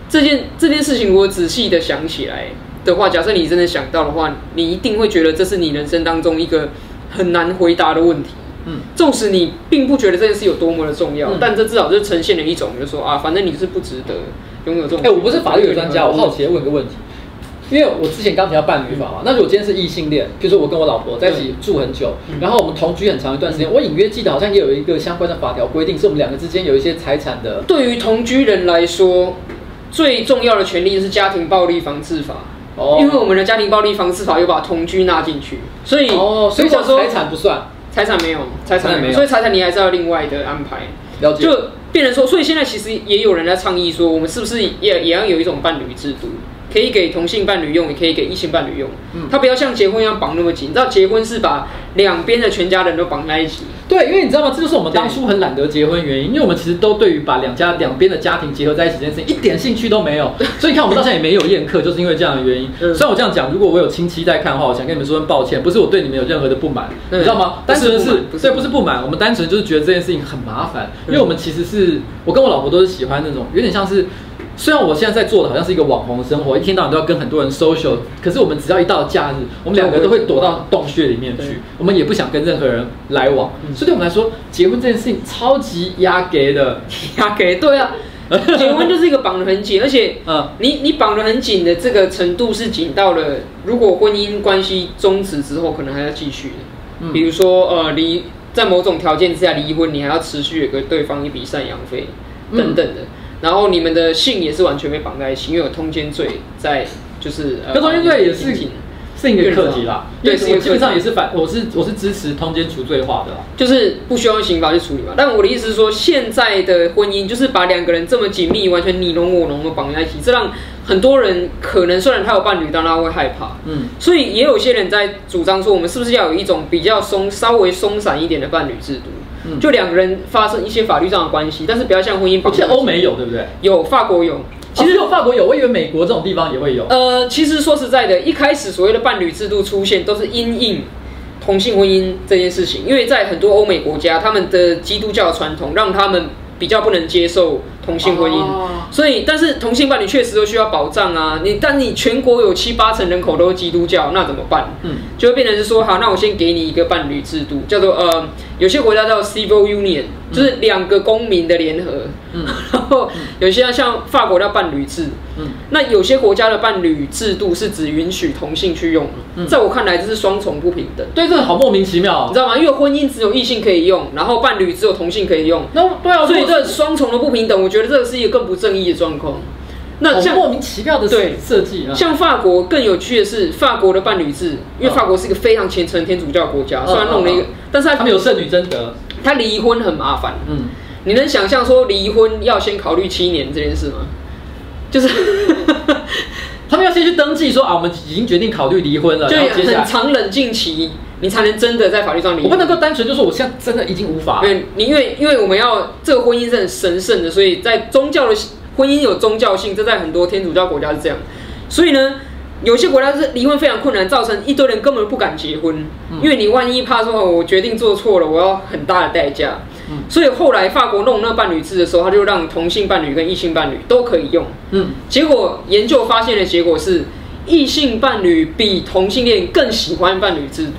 这件这件事情，我仔细的想起来的话，假设你真的想到的话，你一定会觉得这是你人生当中一个很难回答的问题。嗯，纵使你并不觉得这件事有多么的重要，嗯、但这至少就呈现了一种，就是说啊，反正你是不值得拥有这种。哎、欸，我不是法律专家，我好奇的问个问题。因为我之前刚提到伴侣法嘛，那如果今天是异性恋，比如说我跟我老婆在一起住很久，然后我们同居很长一段时间，我隐约记得好像也有一个相关的法条规定，是我们两个之间有一些财产的。对于同居人来说，最重要的权利就是家庭暴力防治法。哦，因为我们的家庭暴力防治法又把同居纳进去，所以哦，所以讲财产不算，财产没有，财产没有，所以财产你还是要另外的安排。了解。就变成说，所以现在其实也有人在倡议说，我们是不是也也要有一种伴侣制度？可以给同性伴侣用，也可以给异性伴侣用。嗯，他不要像结婚一样绑那么紧。你知道结婚是把两边的全家人都绑在一起。对，因为你知道吗？这就是我们当初很懒得结婚原因。因为我们其实都对于把两家两边的家庭结合在一起这件事情一点兴趣都没有。所以你看我们到现在也没有宴客，就是因为这样的原因。虽然我这样讲，如果我有亲戚在看的话，我想跟你们说声抱歉，不是我对你们有任何的不满，你知道吗？单纯是，对，不是不满，我们单纯就是觉得这件事情很麻烦。因为我们其实是我跟我老婆都是喜欢那种有点像是。虽然我现在在做的好像是一个网红的生活，一天到晚都要跟很多人 social，可是我们只要一到假日，我们两个都会躲到洞穴里面去，我们也不想跟任何人来往。所以对我们来说，结婚这件事情超级压给的，压给。对啊，结婚就是一个绑得很紧，而且，嗯，你你绑得很紧的这个程度是紧到了，如果婚姻关系终止之后，可能还要继续的。比如说，呃，离在某种条件之下离婚，你还要持续有个对方一笔赡养费等等的。然后你们的性也是完全被绑在一起，因为有通奸罪在，就是。那通奸罪也是是一个课题啦。对，我基本上也是反，我是我是支持通奸除罪化的啦，就是不需要用刑法去处理嘛。但我的意思是说，现在的婚姻就是把两个人这么紧密、完全你侬我侬的绑在一起，这让很多人可能虽然他有伴侣，但他会害怕。嗯。所以也有些人在主张说，我们是不是要有一种比较松、稍微松散一点的伴侣制度？嗯、就两个人发生一些法律上的关系，但是不要像婚姻绑。其实欧美有对不对？有法国有，其实有法国有，我以为美国这种地方也会有。呃，其实说实在的，一开始所谓的伴侣制度出现都是因应同性婚姻这件事情，因为在很多欧美国家，他们的基督教传统让他们比较不能接受。同性婚姻，哦、所以但是同性伴侣确实都需要保障啊。你但你全国有七八成人口都是基督教，那怎么办？嗯，就会变成是说，好，那我先给你一个伴侣制度，叫做呃，有些国家叫 civil union，就是两个公民的联合。嗯，然后有些像法国叫伴侣制。嗯，那有些国家的伴侣制度是只允许同性去用。嗯，在我看来这是双重不平等。对，这个好莫名其妙，你知道吗？因为婚姻只有异性可以用，然后伴侣只有同性可以用。那对啊，所以这双重的不平等，我觉得这个是一个更不正义的状况。那像莫名其妙的对设计，像法国更有趣的是，法国的伴侣制，因为法国是一个非常虔诚天主教国家，虽然弄了一个，但是他们有圣女贞德，他离婚很麻烦。嗯，你能想象说离婚要先考虑七年这件事吗？就是 他们要先去登记说啊，我们已经决定考虑离婚了，然后接下来很长冷静期，你才能真的在法律上离婚。我不能够单纯就说我现在真的已经无法。对，你因为因为我们要这个婚姻是很神圣的，所以在宗教的。婚姻有宗教性，这在很多天主教国家是这样，所以呢，有些国家是离婚非常困难，造成一堆人根本不敢结婚，因为你万一怕说我决定做错了，我要很大的代价。所以后来法国弄那个伴侣制的时候，他就让同性伴侣跟异性伴侣都可以用。嗯，结果研究发现的结果是，异性伴侣比同性恋更喜欢伴侣制度。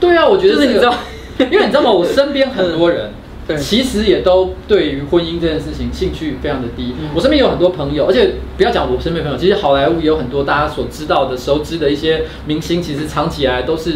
对啊，我觉得是你知道，因为你知道吗？我身边很多人。对，其实也都对于婚姻这件事情兴趣非常的低。嗯、我身边有很多朋友，而且不要讲我身边朋友，其实好莱坞也有很多大家所知道的、熟知的一些明星，其实长期以来都是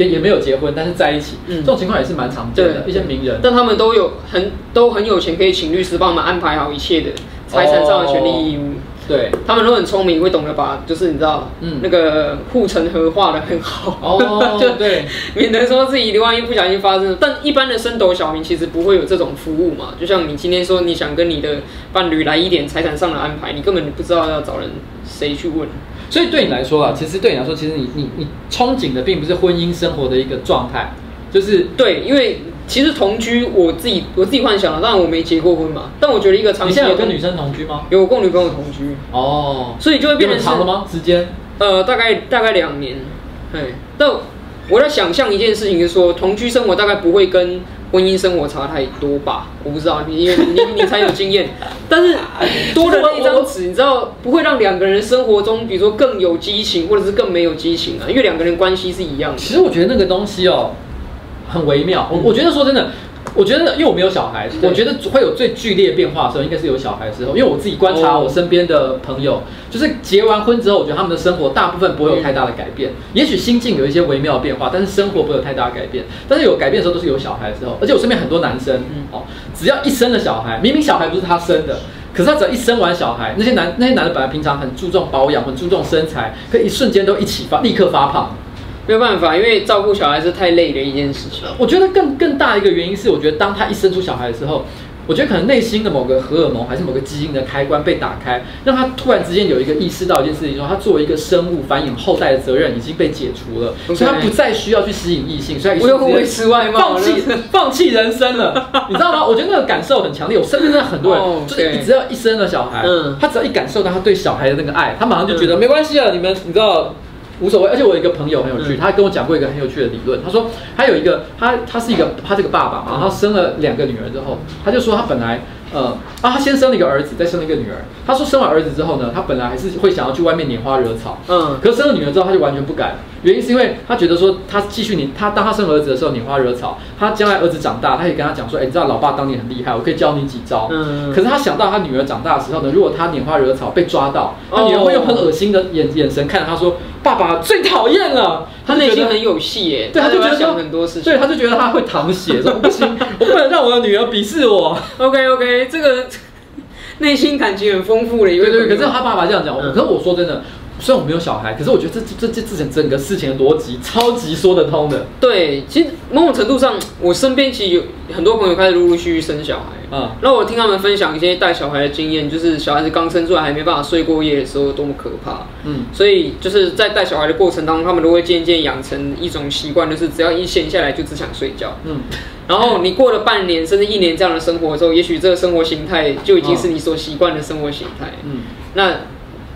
跟也没有结婚，但是在一起，嗯、这种情况也是蛮常见的。一些名人，但他们都有很都很有钱，可以请律师帮他们安排好一切的财产上的权利义务。哦对，他们都很聪明，会懂得把，就是你知道，嗯，那个护城河画得很好，哦，就对，免得说自己万一不小心发生。但一般的升斗小民其实不会有这种服务嘛。就像你今天说你想跟你的伴侣来一点财产上的安排，你根本不知道要找人谁去问。所以对你来说啊，其实对你来说，其实你你你憧憬的并不是婚姻生活的一个状态，就是对，因为。其实同居，我自己我自己幻想了，当然我没结过婚嘛。但我觉得一个长期，你现在有跟女生同居吗？有跟女朋友同居哦，所以就会变成长了吗？时间？呃，大概大概两年。对，但我在想象一件事情，是说同居生活大概不会跟婚姻生活差太多吧？我不知道，你因为你你，才有经验。但是多了那一张纸，你知道不会让两个人生活中，比如说更有激情，或者是更没有激情啊？因为两个人关系是一样的。其实我觉得那个东西哦。很微妙，我我觉得说真的，我觉得因为我没有小孩，我觉得会有最剧烈变化的时候，应该是有小孩的时候。因为我自己观察我身边的朋友，就是结完婚之后，我觉得他们的生活大部分不会有太大的改变，也许心境有一些微妙的变化，但是生活不会有太大的改变。但是有改变的时候都是有小孩的时候，而且我身边很多男生，哦，只要一生了小孩，明明小孩不是他生的，可是他只要一生完小孩，那些男那些男的本来平常很注重保养，很注重身材，可以一瞬间都一起发立刻发胖。没有办法，因为照顾小孩是太累的一件事情。我觉得更更大一个原因是，我觉得当他一生出小孩的时候，我觉得可能内心的某个荷尔蒙还是某个基因的开关被打开，让他突然之间有一个意识到一件事情，说他作为一个生物繁衍后代的责任已经被解除了.所以他不再需要去吸引异性，所以不用维持外貌，放弃放弃人生了，你知道吗？我觉得那个感受很强烈。我身边真的很多人，就是你只要一生了小孩，嗯，他只要一感受到他对小孩的那个爱，他马上就觉得没关系了。你们你知道。无所谓，而且我有一个朋友很有趣，他跟我讲过一个很有趣的理论。他说，他有一个他他是一个他这个爸爸嘛，然后生了两个女儿之后，他就说他本来呃啊，他先生了一个儿子，再生了一个女儿。他说生完儿子之后呢，他本来还是会想要去外面拈花惹草，嗯，可是生了女儿之后，他就完全不敢。原因是因为他觉得说，他继续你他当他生儿子的时候拈花惹草，他将来儿子长大，他也跟他讲说，哎、欸，你知道老爸当年很厉害，我可以教你几招。嗯。可是他想到他女儿长大的时候呢，如果他拈花惹草被抓到，他女儿会用很恶心的眼眼神看着他说，爸爸最讨厌了。他内心很有戏耶，对，他就觉得想很多事情，对，他就觉得他会淌血，说不行，我不能让我的女儿鄙视我。OK OK，这个 内心感情很丰富的一位。对对，可是他爸爸这样讲，可是我说真的。虽然我没有小孩，可是我觉得这这这这整整个事情的逻辑超级说得通的。对，其实某种程度上，我身边其实有很多朋友开始陆陆续续生小孩。嗯，然后我听他们分享一些带小孩的经验，就是小孩子刚生出来还没办法睡过夜的时候多么可怕。嗯，所以就是在带小孩的过程当中，他们都会渐渐养成一种习惯，就是只要一闲下来就只想睡觉。嗯，然后你过了半年甚至一年这样的生活之后，也许这个生活形态就已经是你所习惯的生活形态。嗯，那。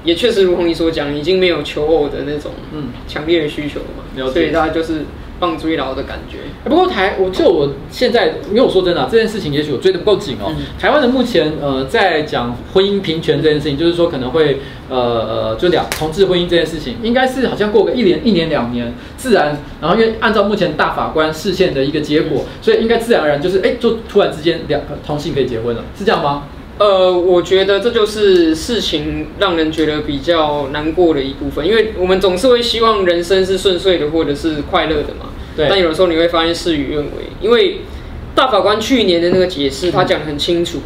也确实如同你所讲，已经没有求偶的那种嗯强烈的需求了嘛，嗯、所以他就是放追老的感觉。不过台，我就我现在，因为我说真的、啊，这件事情也许我追的不够紧哦。嗯、台湾的目前呃在讲婚姻平权这件事情，就是说可能会呃呃就两同志婚姻这件事情，应该是好像过个一年一年两年自然，然后因为按照目前大法官视线的一个结果，嗯、所以应该自然而然就是哎就突然之间两同性可以结婚了，是这样吗？呃，我觉得这就是事情让人觉得比较难过的一部分，因为我们总是会希望人生是顺遂的，或者是快乐的嘛。对。但有的时候你会发现事与愿违，因为大法官去年的那个解释，他讲得很清楚，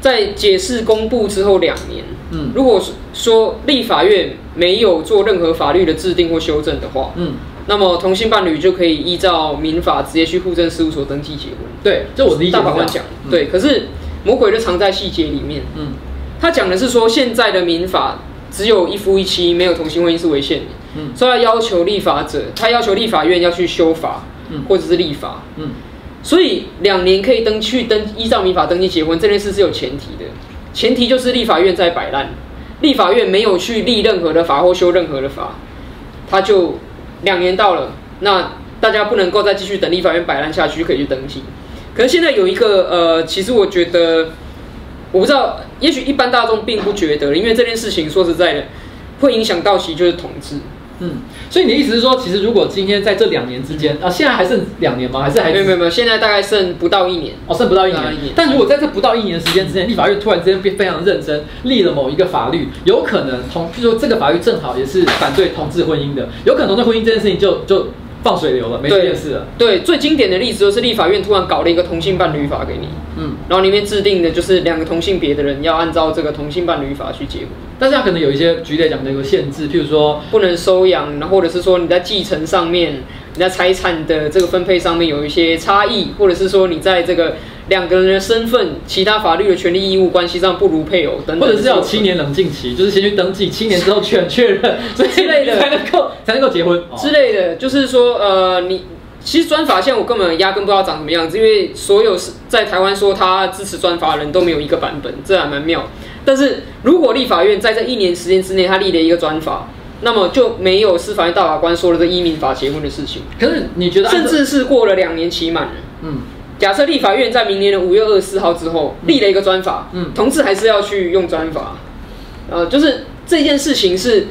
在解释公布之后两年，嗯，如果说立法院没有做任何法律的制定或修正的话，嗯，那么同性伴侣就可以依照民法直接去户政事务所登记结婚。对，这我理解。大法官讲，嗯、对，可是。魔鬼就藏在细节里面。嗯，他讲的是说，现在的民法只有一夫一妻，没有同性婚姻是违宪的。嗯，所以他要求立法者，他要求立法院要去修法，嗯，或者是立法。嗯，所以两年可以登去登依照民法登记结婚这件事是有前提的，前提就是立法院在摆烂，立法院没有去立任何的法或修任何的法，他就两年到了，那大家不能够再继续等立法院摆烂下去，就可以去登记。可是现在有一个呃，其实我觉得，我不知道，也许一般大众并不觉得，因为这件事情说实在的，会影响到其实就是统治。嗯，所以你的意思是说，其实如果今天在这两年之间啊，现在还剩两年吗？还是还没有没有没有，现在大概剩不到一年哦，剩不到一年。一年。但如果在这不到一年的时间之间，立法院突然之间变非常认真，立了某一个法律，有可能同，譬如说这个法律正好也是反对同志婚姻的，有可能对婚姻这件事情就就。放水流了，没这件事了。对，最经典的例子就是立法院突然搞了一个同性伴侣法给你，嗯，然后里面制定的就是两个同性别的人要按照这个同性伴侣法去结婚，但是它可能有一些举例来讲的一个限制，譬如说不能收养，或者是说你在继承上面，你在财产的这个分配上面有一些差异，或者是说你在这个。两个人的身份、其他法律的权利义务关系上不如配偶等等，或者是要七年冷静期，就是先去登记，七年之后确确认 之类的才能够才能够结婚之类的。就是说，呃，你其实专法现在我根本压根不知道长什么样子，因为所有是在台湾说他支持专法的人都没有一个版本，这还蛮妙。但是如果立法院在这一年时间之内他立了一个专法，那么就没有司法院大法官说了这依民法结婚的事情。可是你觉得，甚至是过了两年期满了，嗯。假设立法院在明年的五月二十四号之后立了一个专法，嗯，同志还是要去用专法，呃，就是这件事情是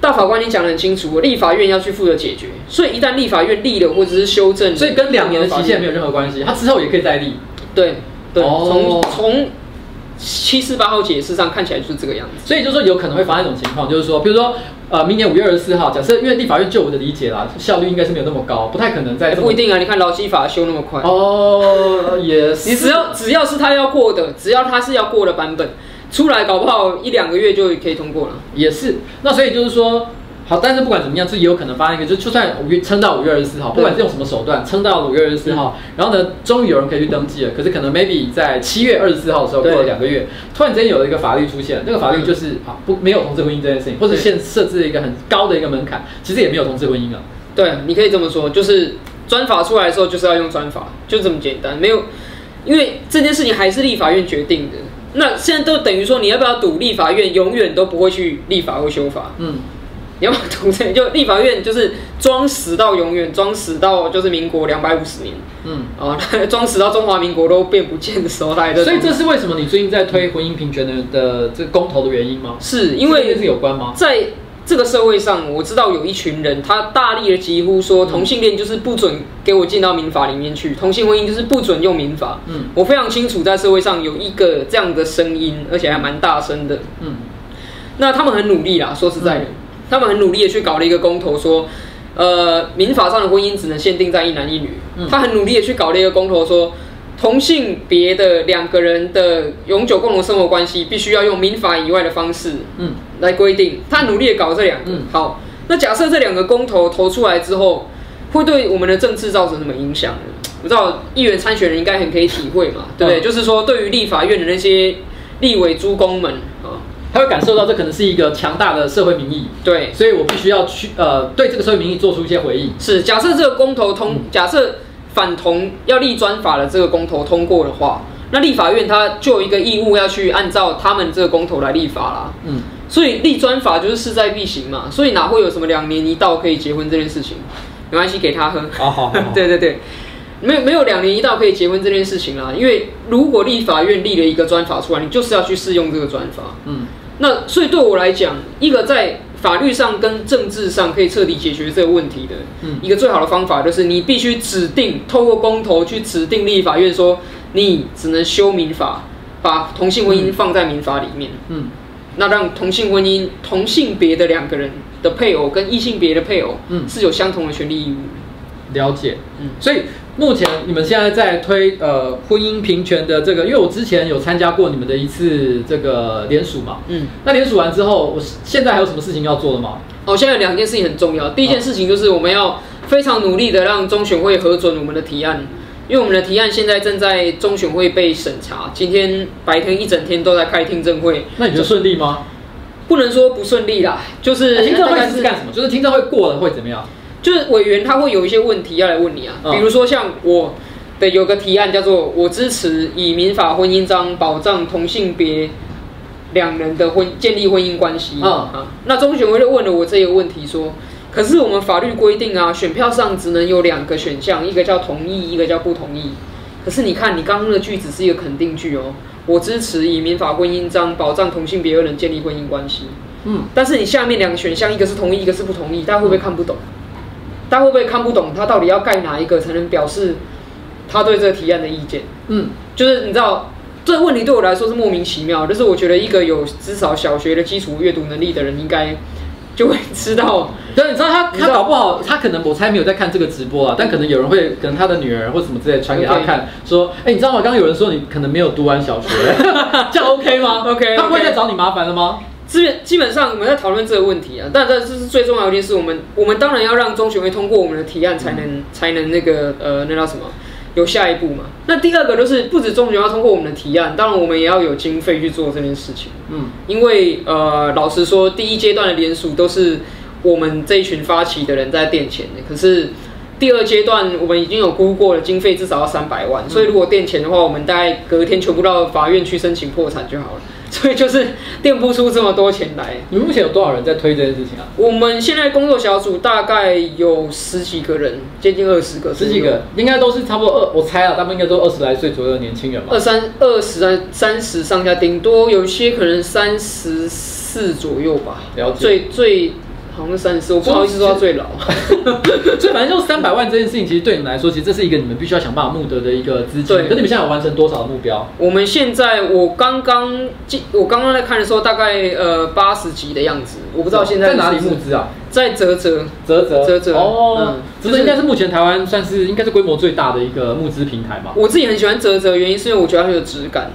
大法官你讲的很清楚，立法院要去负责解决，所以一旦立法院立了或者是修正，所以跟两年的期限没有任何关系，他之后也可以再立，对对，从从。七四八号解释上看起来就是这个样子，所以就是说有可能会发生一种情况，就是说，比如说，呃，明年五月二十四号，假设因为立法院就我的理解啦，效率应该是没有那么高，不太可能在。不一定啊，你看劳基法修那么快哦，也是。你只要只要是他要过的，只要他是要过的版本出来，搞不好一两个月就可以通过了。也是，那所以就是说。好，但是不管怎么样，这也有可能发生一个，就就算五月撑到五月二十四号，不管是用什么手段撑到五月二十四号，嗯、然后呢，终于有人可以去登记了。可是可能 maybe 在七月二十四号的时候过了两个月，突然间有了一个法律出现，那个法律就是啊不没有同志婚姻这件事情，或者现设置了一个很高的一个门槛，其实也没有同志婚姻啊。对，你可以这么说，就是专法出来的时候就是要用专法，就这么简单，没有，因为这件事情还是立法院决定的。那现在都等于说，你要不要赌立法院永远都不会去立法或修法？嗯。你要赌这就立法院就是装死到永远，装死到就是民国两百五十年，嗯啊，装死到中华民国都变不见的时候，大家都。所以这是为什么你最近在推婚姻平权的的这个公投的原因吗？是因为是有关吗？在这个社会上，我知道有一群人，他大力的疾呼说同性恋就是不准给我进到民法里面去，同性婚姻就是不准用民法。嗯，我非常清楚在社会上有一个这样的声音，而且还蛮大声的。嗯，那他们很努力啦，说实在的。嗯他们很努力的去搞了一个公投，说，呃，民法上的婚姻只能限定在一男一女。嗯、他很努力的去搞了一个公投，说，同性别的两个人的永久共同生活关系，必须要用民法以外的方式，嗯，来规定。他努力的搞这两个，嗯、好，那假设这两个公投投出来之后，会对我们的政治造成什么影响呢？我知道议员参选人应该很可以体会嘛，对不对？嗯、就是说，对于立法院的那些立委诸公们啊，他会感受到这可能是一个强大的社会民意，对，所以我必须要去呃，对这个社会民意做出一些回应。是，假设这个公投通，嗯、假设。反同要立专法的这个公投通过的话，那立法院他就有一个义务要去按照他们这个公投来立法啦。嗯，所以立专法就是势在必行嘛，所以哪会有什么两年一到可以结婚这件事情？没关系，给他喝。好好好。对对对，没有没有两年一到可以结婚这件事情啦，因为如果立法院立了一个专法出来，你就是要去适用这个专法。嗯，那所以对我来讲，一个在。法律上跟政治上可以彻底解决这个问题的，一个最好的方法就是你必须指定透过公投去指定立法院说，你只能修民法，把同性婚姻放在民法里面。嗯，那让同性婚姻同性别的两个人的配偶跟异性别的配偶，嗯，是有相同的权利义务。了解，嗯，所以目前你们现在在推呃婚姻平权的这个，因为我之前有参加过你们的一次这个联署嘛，嗯，那联署完之后，我现在还有什么事情要做的吗？哦，现在有两件事情很重要，第一件事情就是我们要非常努力的让中选会核准我们的提案，因为我们的提案现在正在中选会被审查，今天白天一整天都在开听证会，那你觉得顺利吗？不能说不顺利啦，就是、欸、听证会是干什么？就是听证会过了会怎么样？就是委员他会有一些问题要来问你啊，比如说像我的有个提案叫做我支持以民法婚姻章保障同性别两人的婚建立婚姻关系啊，那中选会就问了我这个问题说，可是我们法律规定啊，选票上只能有两个选项，一个叫同意，一个叫不同意。可是你看你刚刚的句子是一个肯定句哦，我支持以民法婚姻章保障同性别二人建立婚姻关系。嗯，但是你下面两个选项，一个是同意，一个是不同意，大家会不会看不懂？大家会不会看不懂他到底要盖哪一个才能表示他对这个提案的意见？嗯，就是你知道这个问题对我来说是莫名其妙，就是我觉得一个有至少小学的基础阅读能力的人应该就会知道。对，你知道他他搞不好他可能我猜没有在看这个直播啊，但可能有人会可能他的女儿或什么之类传给他看，说，哎，你知道吗？刚刚有人说你可能没有读完小学，这样 OK 吗？OK，他不会再找你麻烦了吗？基本基本上我们在讨论这个问题啊，但但这是最重要的一件事。我们我们当然要让中选会通过我们的提案，才能、嗯、才能那个呃那叫什么有下一步嘛。那第二个就是不止中选要通过我们的提案，当然我们也要有经费去做这件事情。嗯，因为呃老实说，第一阶段的联署都是我们这一群发起的人在垫钱的，可是第二阶段我们已经有估过了经费至少要三百万，嗯、所以如果垫钱的话，我们大概隔天全部到法院去申请破产就好了。所以就是垫不出这么多钱来。你们目前有多少人在推这件事情啊？我们现在工作小组大概有十几个人，接近二十个。十几个，应该都是差不多二，我猜啊，他们应该都二十来岁左右的年轻人嘛。二三二十三三十上下，顶多有些可能三十四左右吧。了解。最最。好像三十四，我不好意思说他最老，所以反正就三百万这件事情，其实对你们来说，其实这是一个你们必须要想办法募得的一个资金。对，那你们现在有完成多少目标？我们现在，我刚刚进我刚刚在看的时候，大概呃八十几的样子。我不知道现在在哪里募资啊？在泽泽泽泽泽泽哦，泽泽应该是目前台湾算是应该是规模最大的一个募资平台吧。我自己很喜欢泽泽，原因是因为我觉得它有质感。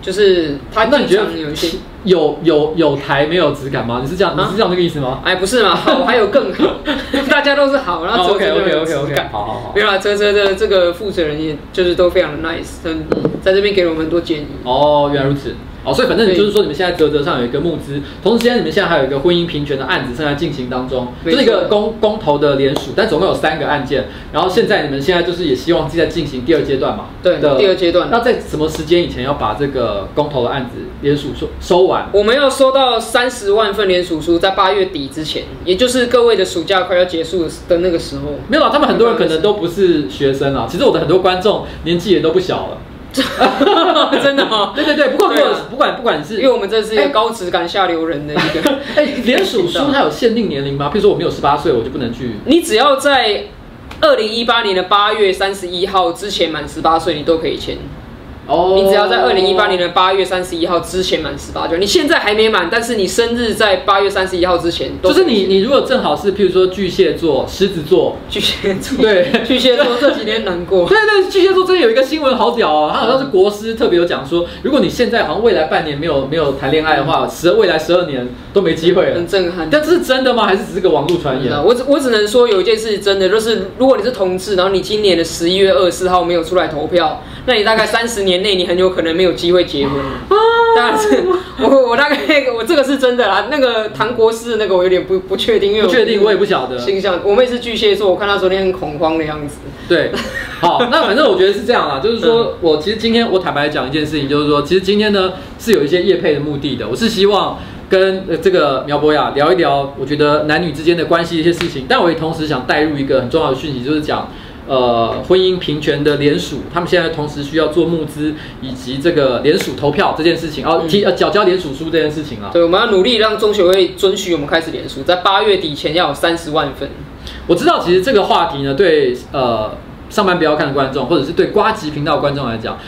就是它，那你觉得有一些 有有有台没有质感吗？你是这样，你是这样那个意思吗？哎，不是嘛，好还有更好，大家都是好，然后 OK OK OK OK，好好好，没有啦，啧啧的这个负责人也就是都非常的 nice，嗯，在这边给了我们很多建议。哦，原来如此。哦，所以反正就是说，你们现在啧啧上有一个募资，同时间你们现在还有一个婚姻平权的案子正在进行当中，就是一个公公投的联署，但总共有三个案件。然后现在你们现在就是也希望自己在进行第二阶段嘛？对的，第二阶段。那在什么时间以前要把这个公投的案子联署收收完？我们要收到三十万份联署书，在八月底之前，也就是各位的暑假快要结束的那个时候。没有啦，他们很多人可能都不是学生啊。其实我的很多观众年纪也都不小了。真的吗？对对对，不过不管不管不管是，因为我们这是一个高质感下流人的一个，哎，连署书它有限定年龄吗？譬如说我没有十八岁，我就不能去。你只要在二零一八年的八月三十一号之前满十八岁，你都可以签。哦，你只要在二零一八年的八月三十一号之前满十八就，你现在还没满，但是你生日在八月三十一号之前，就是你你如果正好是譬如说巨蟹座、狮子座、巨蟹座，对，巨蟹座这几年难过。对对，巨蟹座真的有一个新闻好屌哦，他好像是国师特别有讲说，如果你现在好像未来半年没有没有谈恋爱的话，十未来十二年都没机会了，很震撼。但这是真的吗？还是只是个网络传言？我只我只能说有一件事是真的，就是如果你是同志，然后你今年的十一月二十四号没有出来投票，那你大概三十年内你很有可能没有机会结婚。当然是 我我大概我这个是真的啦。那个唐国师那个我有点不不确定，因为不确定我也不晓得。形象我妹是巨蟹座，我看她昨天很恐慌的样子。对，好，那反正我觉得是这样啦，就是说我其实今天我坦白讲一件事情，就是说其实今天呢是有一些业配的目的的，我是希望。跟这个苗博雅聊一聊，我觉得男女之间的关系一些事情，但我也同时想带入一个很重要的讯息，就是讲，呃，婚姻平权的联署，他们现在同时需要做募资以及这个联署投票这件事情，哦，提呃缴交联署书这件事情啊。对，我们要努力让中学会准许我们开始联署，在八月底前要有三十万份。我知道，其实这个话题呢，对呃上班不要看的观众，或者是对瓜吉频道观众来讲。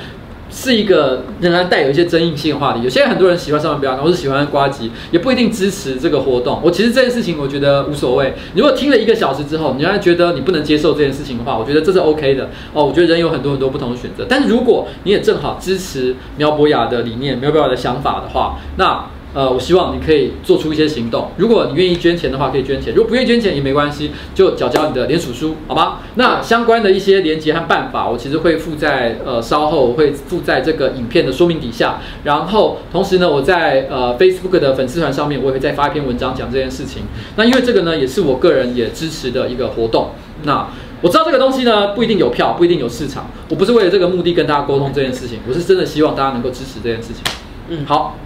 是一个仍然带有一些争议性的话题。有些很多人喜欢上班不要看，或是喜欢瓜吉，也不一定支持这个活动。我其实这件事情，我觉得无所谓。如果听了一个小时之后，你仍然觉得你不能接受这件事情的话，我觉得这是 OK 的哦。我觉得人有很多很多不同的选择。但是如果你也正好支持苗博雅的理念、苗博雅的想法的话，那。呃，我希望你可以做出一些行动。如果你愿意捐钱的话，可以捐钱；如果不愿意捐钱也没关系，就缴交你的联署书，好吗？那相关的一些连结和办法，我其实会附在呃稍后我会附在这个影片的说明底下。然后同时呢，我在呃 Facebook 的粉丝团上面，我也会再发一篇文章讲这件事情。那因为这个呢，也是我个人也支持的一个活动。那我知道这个东西呢，不一定有票，不一定有市场。我不是为了这个目的跟大家沟通这件事情，我是真的希望大家能够支持这件事情。嗯，好。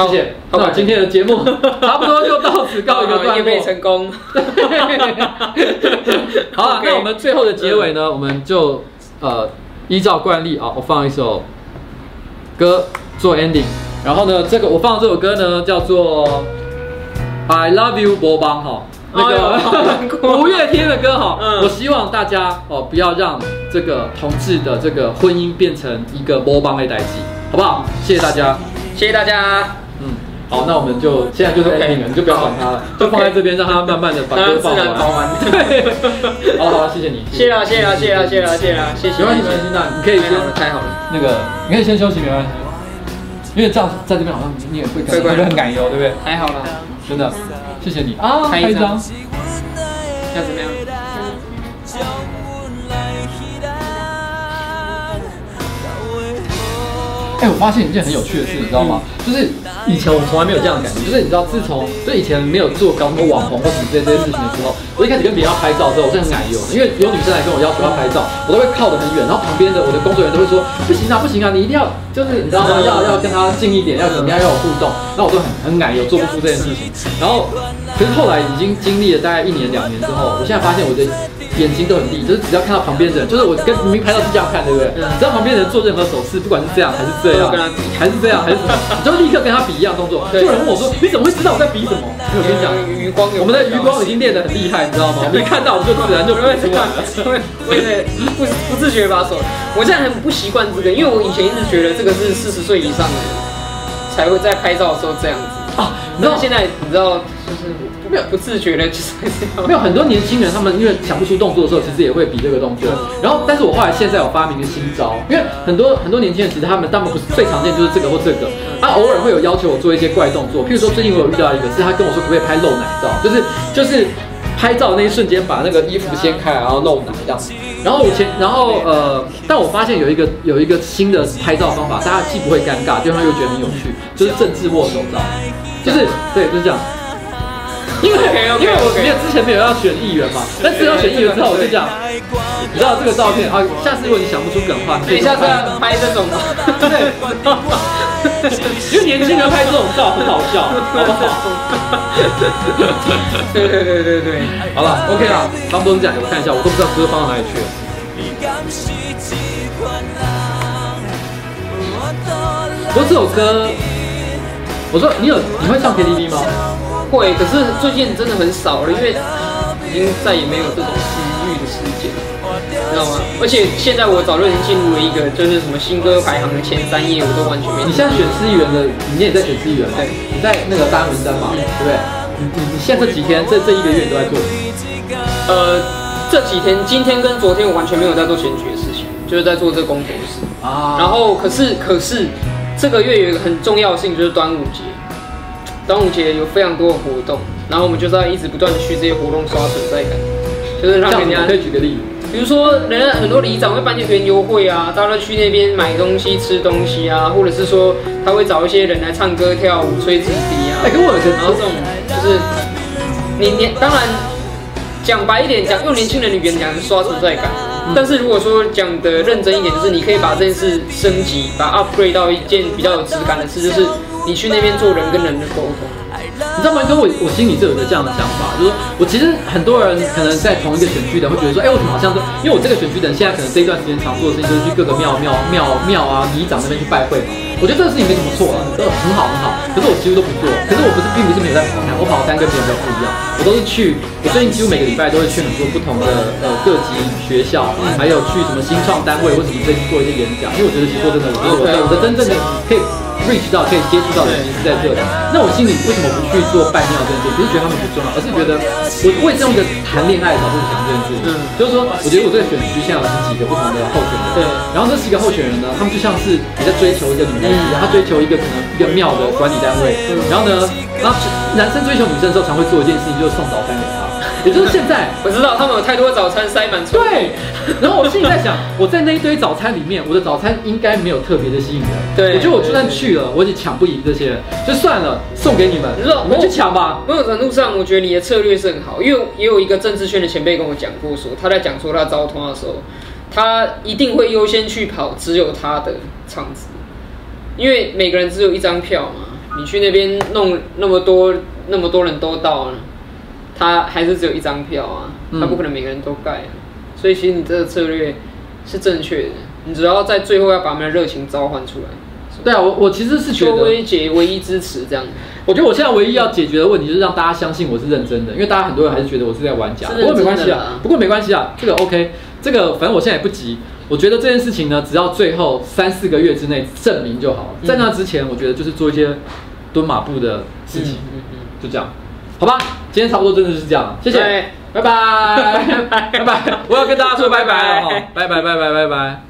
好谢谢。好，那今天的节目 差不多就到此告一个段落。业成功。好了，那我们最后的结尾呢，我们就呃依照惯例啊，我放一首歌做 ending。然后呢，这个我放的这首歌呢叫做《I Love You》波邦哈，那个五月天的歌哈。我希望大家哦不要让这个同志的这个婚姻变成一个波邦的代际，好不好？谢谢大家。谢谢大家。嗯，好，那我们就现在就是 ending 了，你就不要管它了，就放在这边，让它慢慢的把歌放完。对，好好，谢谢你。谢了，谢了，谢了，谢了，谢了，谢谢。没关系，没关系，那你可以先太好了。那个，你可以先休息，没关系。因为这样在这边好像你也会感觉很感忧，对不对？还好了，真的，谢谢你啊，拍一张。要怎么样？哎，我发现一件很有趣的事，你知道吗？就是以前我从来没有这样的感觉，就是你知道，自从就以前没有做搞什么网红或什么这些这些事情的时候，我一开始跟别人要拍照的时候，我是很矮油的，因为有女生来跟我要求要拍照，我都会靠得很远，然后旁边的我的工作人员都会说不行啊不行啊，你一定要就是你知道吗？要要跟他近一点，要怎么样要有互动，那我都很很矮油，做不出这件事情。然后，可是后来已经经历了大概一年两年之后，我现在发现我的。眼睛都很利，就是只要看到旁边的人，就是我跟明明拍照是这样看，对不对？嗯。只要旁边的人做任何手势，不管是这样还是这样，跟他比，还是这样还是什么，你 就立刻跟他比一样动作。就有人问我说：“你怎么会知道我在比什么？”我跟你讲，余光，我们的余光已经练得很厉害，你知道吗？我们一看到我们就自然就不会出来了，会会不不自觉把手。我现在很不习惯这个，因为我以前一直觉得这个是四十岁以上的人才会在拍照的时候这样子啊。你知道现在你知道就是。没有不自觉的，就是没有很多年轻人，他们因为想不出动作的时候，其实也会比这个动作。然后，但是我后来现在有发明一个新招，因为很多很多年轻人其实他们大部分最常见就是这个或这个，他偶尔会有要求我做一些怪动作。譬如说，最近我有遇到一个，是他跟我说可不可以拍露奶照，就是就是拍照那一瞬间把那个衣服掀开，然后露奶这样子。然后我前，然后呃，但我发现有一个有一个新的拍照方法，大家既不会尴尬，对方又觉得很有趣，就是政治握手照，就是对，就是这样。因为因为我没有之前没有要选议员嘛，但是要选议员之后我就讲，你知道这个照片啊，下次如果你想不出梗的话，你下次要拍这种，对，因为年轻人拍这种照很好笑，好不好？对对对对对，好了，OK 了，差不多是这样，我看一下，我都不知道歌放到哪里去了。不过这首歌，我说你有你会唱 KTV 吗？会，可是最近真的很少了，因为已经再也没有这种私欲的时间。知道吗？而且现在我早就已经进入了一个，就是什么新歌排行的前三页，我都完全没。你现在选市议员的，你也在选资源吗，对，你在那个大安文山嘛，对不对？你你你现在这几天，这这一个月你都在做？呃，这几天，今天跟昨天我完全没有在做选举的事情，就是在做这个工作室啊。然后，可是可是这个月有一个很重要性，就是端午节。端午节有非常多的活动，然后我们就是要一直不断的去这些活动刷存在感，就是让人家可以举个例子，比如说人家很多里长会办一些优惠啊，大家都去那边买东西、吃东西啊，或者是说他会找一些人来唱歌、跳舞、吹纸笛啊。哎，跟我有个，然后这种就是你年当然讲白一点讲，用年轻人的语言讲是刷存在感，嗯、但是如果说讲的认真一点，就是你可以把这件事升级，把 upgrade 到一件比较有质感的事，就是。你去那边做人跟人的沟通，你知道吗？跟我我心里是有一个这样的想法，就是说我其实很多人可能在同一个选区的会觉得说，哎，我怎么好像都因为我这个选区的人现在可能这一段时间常做的事情就是去各个庙庙庙庙啊、里长那边去拜会嘛。我觉得这个事情没什么错啊，都很好很好。可是我几乎都不做，可是我不是并不是没有在跑摊，我跑单跟别人比较不一样，我都是去，我最近几乎每个礼拜都会去很多不同的呃各级学校，还有去什么新创单位或什么这些做一些演讲，因为我觉得其实说真的，我觉得我的我的真正的可以。Reach 到可以接触到的人是在这里，那我心里为什么不去做拜庙这件事？不是觉得他们不重要，而是觉得我为这种的谈恋爱找这个想这件事情。嗯，就是说，我觉得我这个选区现在有十几个不同的候选人，对，然后这几个候选人呢，他们就像是你在追求一个女人一样，他追求一个可能一个庙的管理单位，然后呢，然后男生追求女生的时候，常会做一件事情，就是送早餐给她。也就是现在，我知道他们有太多早餐塞满。对，然后我心里在想，我在那一堆早餐里面，我的早餐应该没有特别的吸引人。对，我觉得我就算去了，我也抢不赢这些人，就算了，送给你们，你们去抢吧。某种程度上，我觉得你的策略是很好，因为也有一个政治圈的前辈跟我讲过，说他在讲说他招通的时候，他一定会优先去跑只有他的场子，因为每个人只有一张票嘛，你去那边弄那么多，那么多人都到了。他还是只有一张票啊，他不可能每个人都盖啊，嗯、所以其实你这个策略是正确的，你只要在最后要把他们的热情召唤出来。对啊，我我其实是觉得，薇姐唯一支持这样。我觉得我现在唯一要解决的问题就是让大家相信我是认真的，因为大家很多人还是觉得我是在玩假。不过没关系啊，不过没关系啊，这个 OK，这个反正我现在也不急。我觉得这件事情呢，只要最后三四个月之内证明就好了。在那之前，我觉得就是做一些蹲马步的事情，嗯嗯，就这样。好吧，今天差不多真的是这样，谢谢，拜拜，拜拜，拜拜，我要跟大家说拜拜了，拜拜，拜拜，拜拜。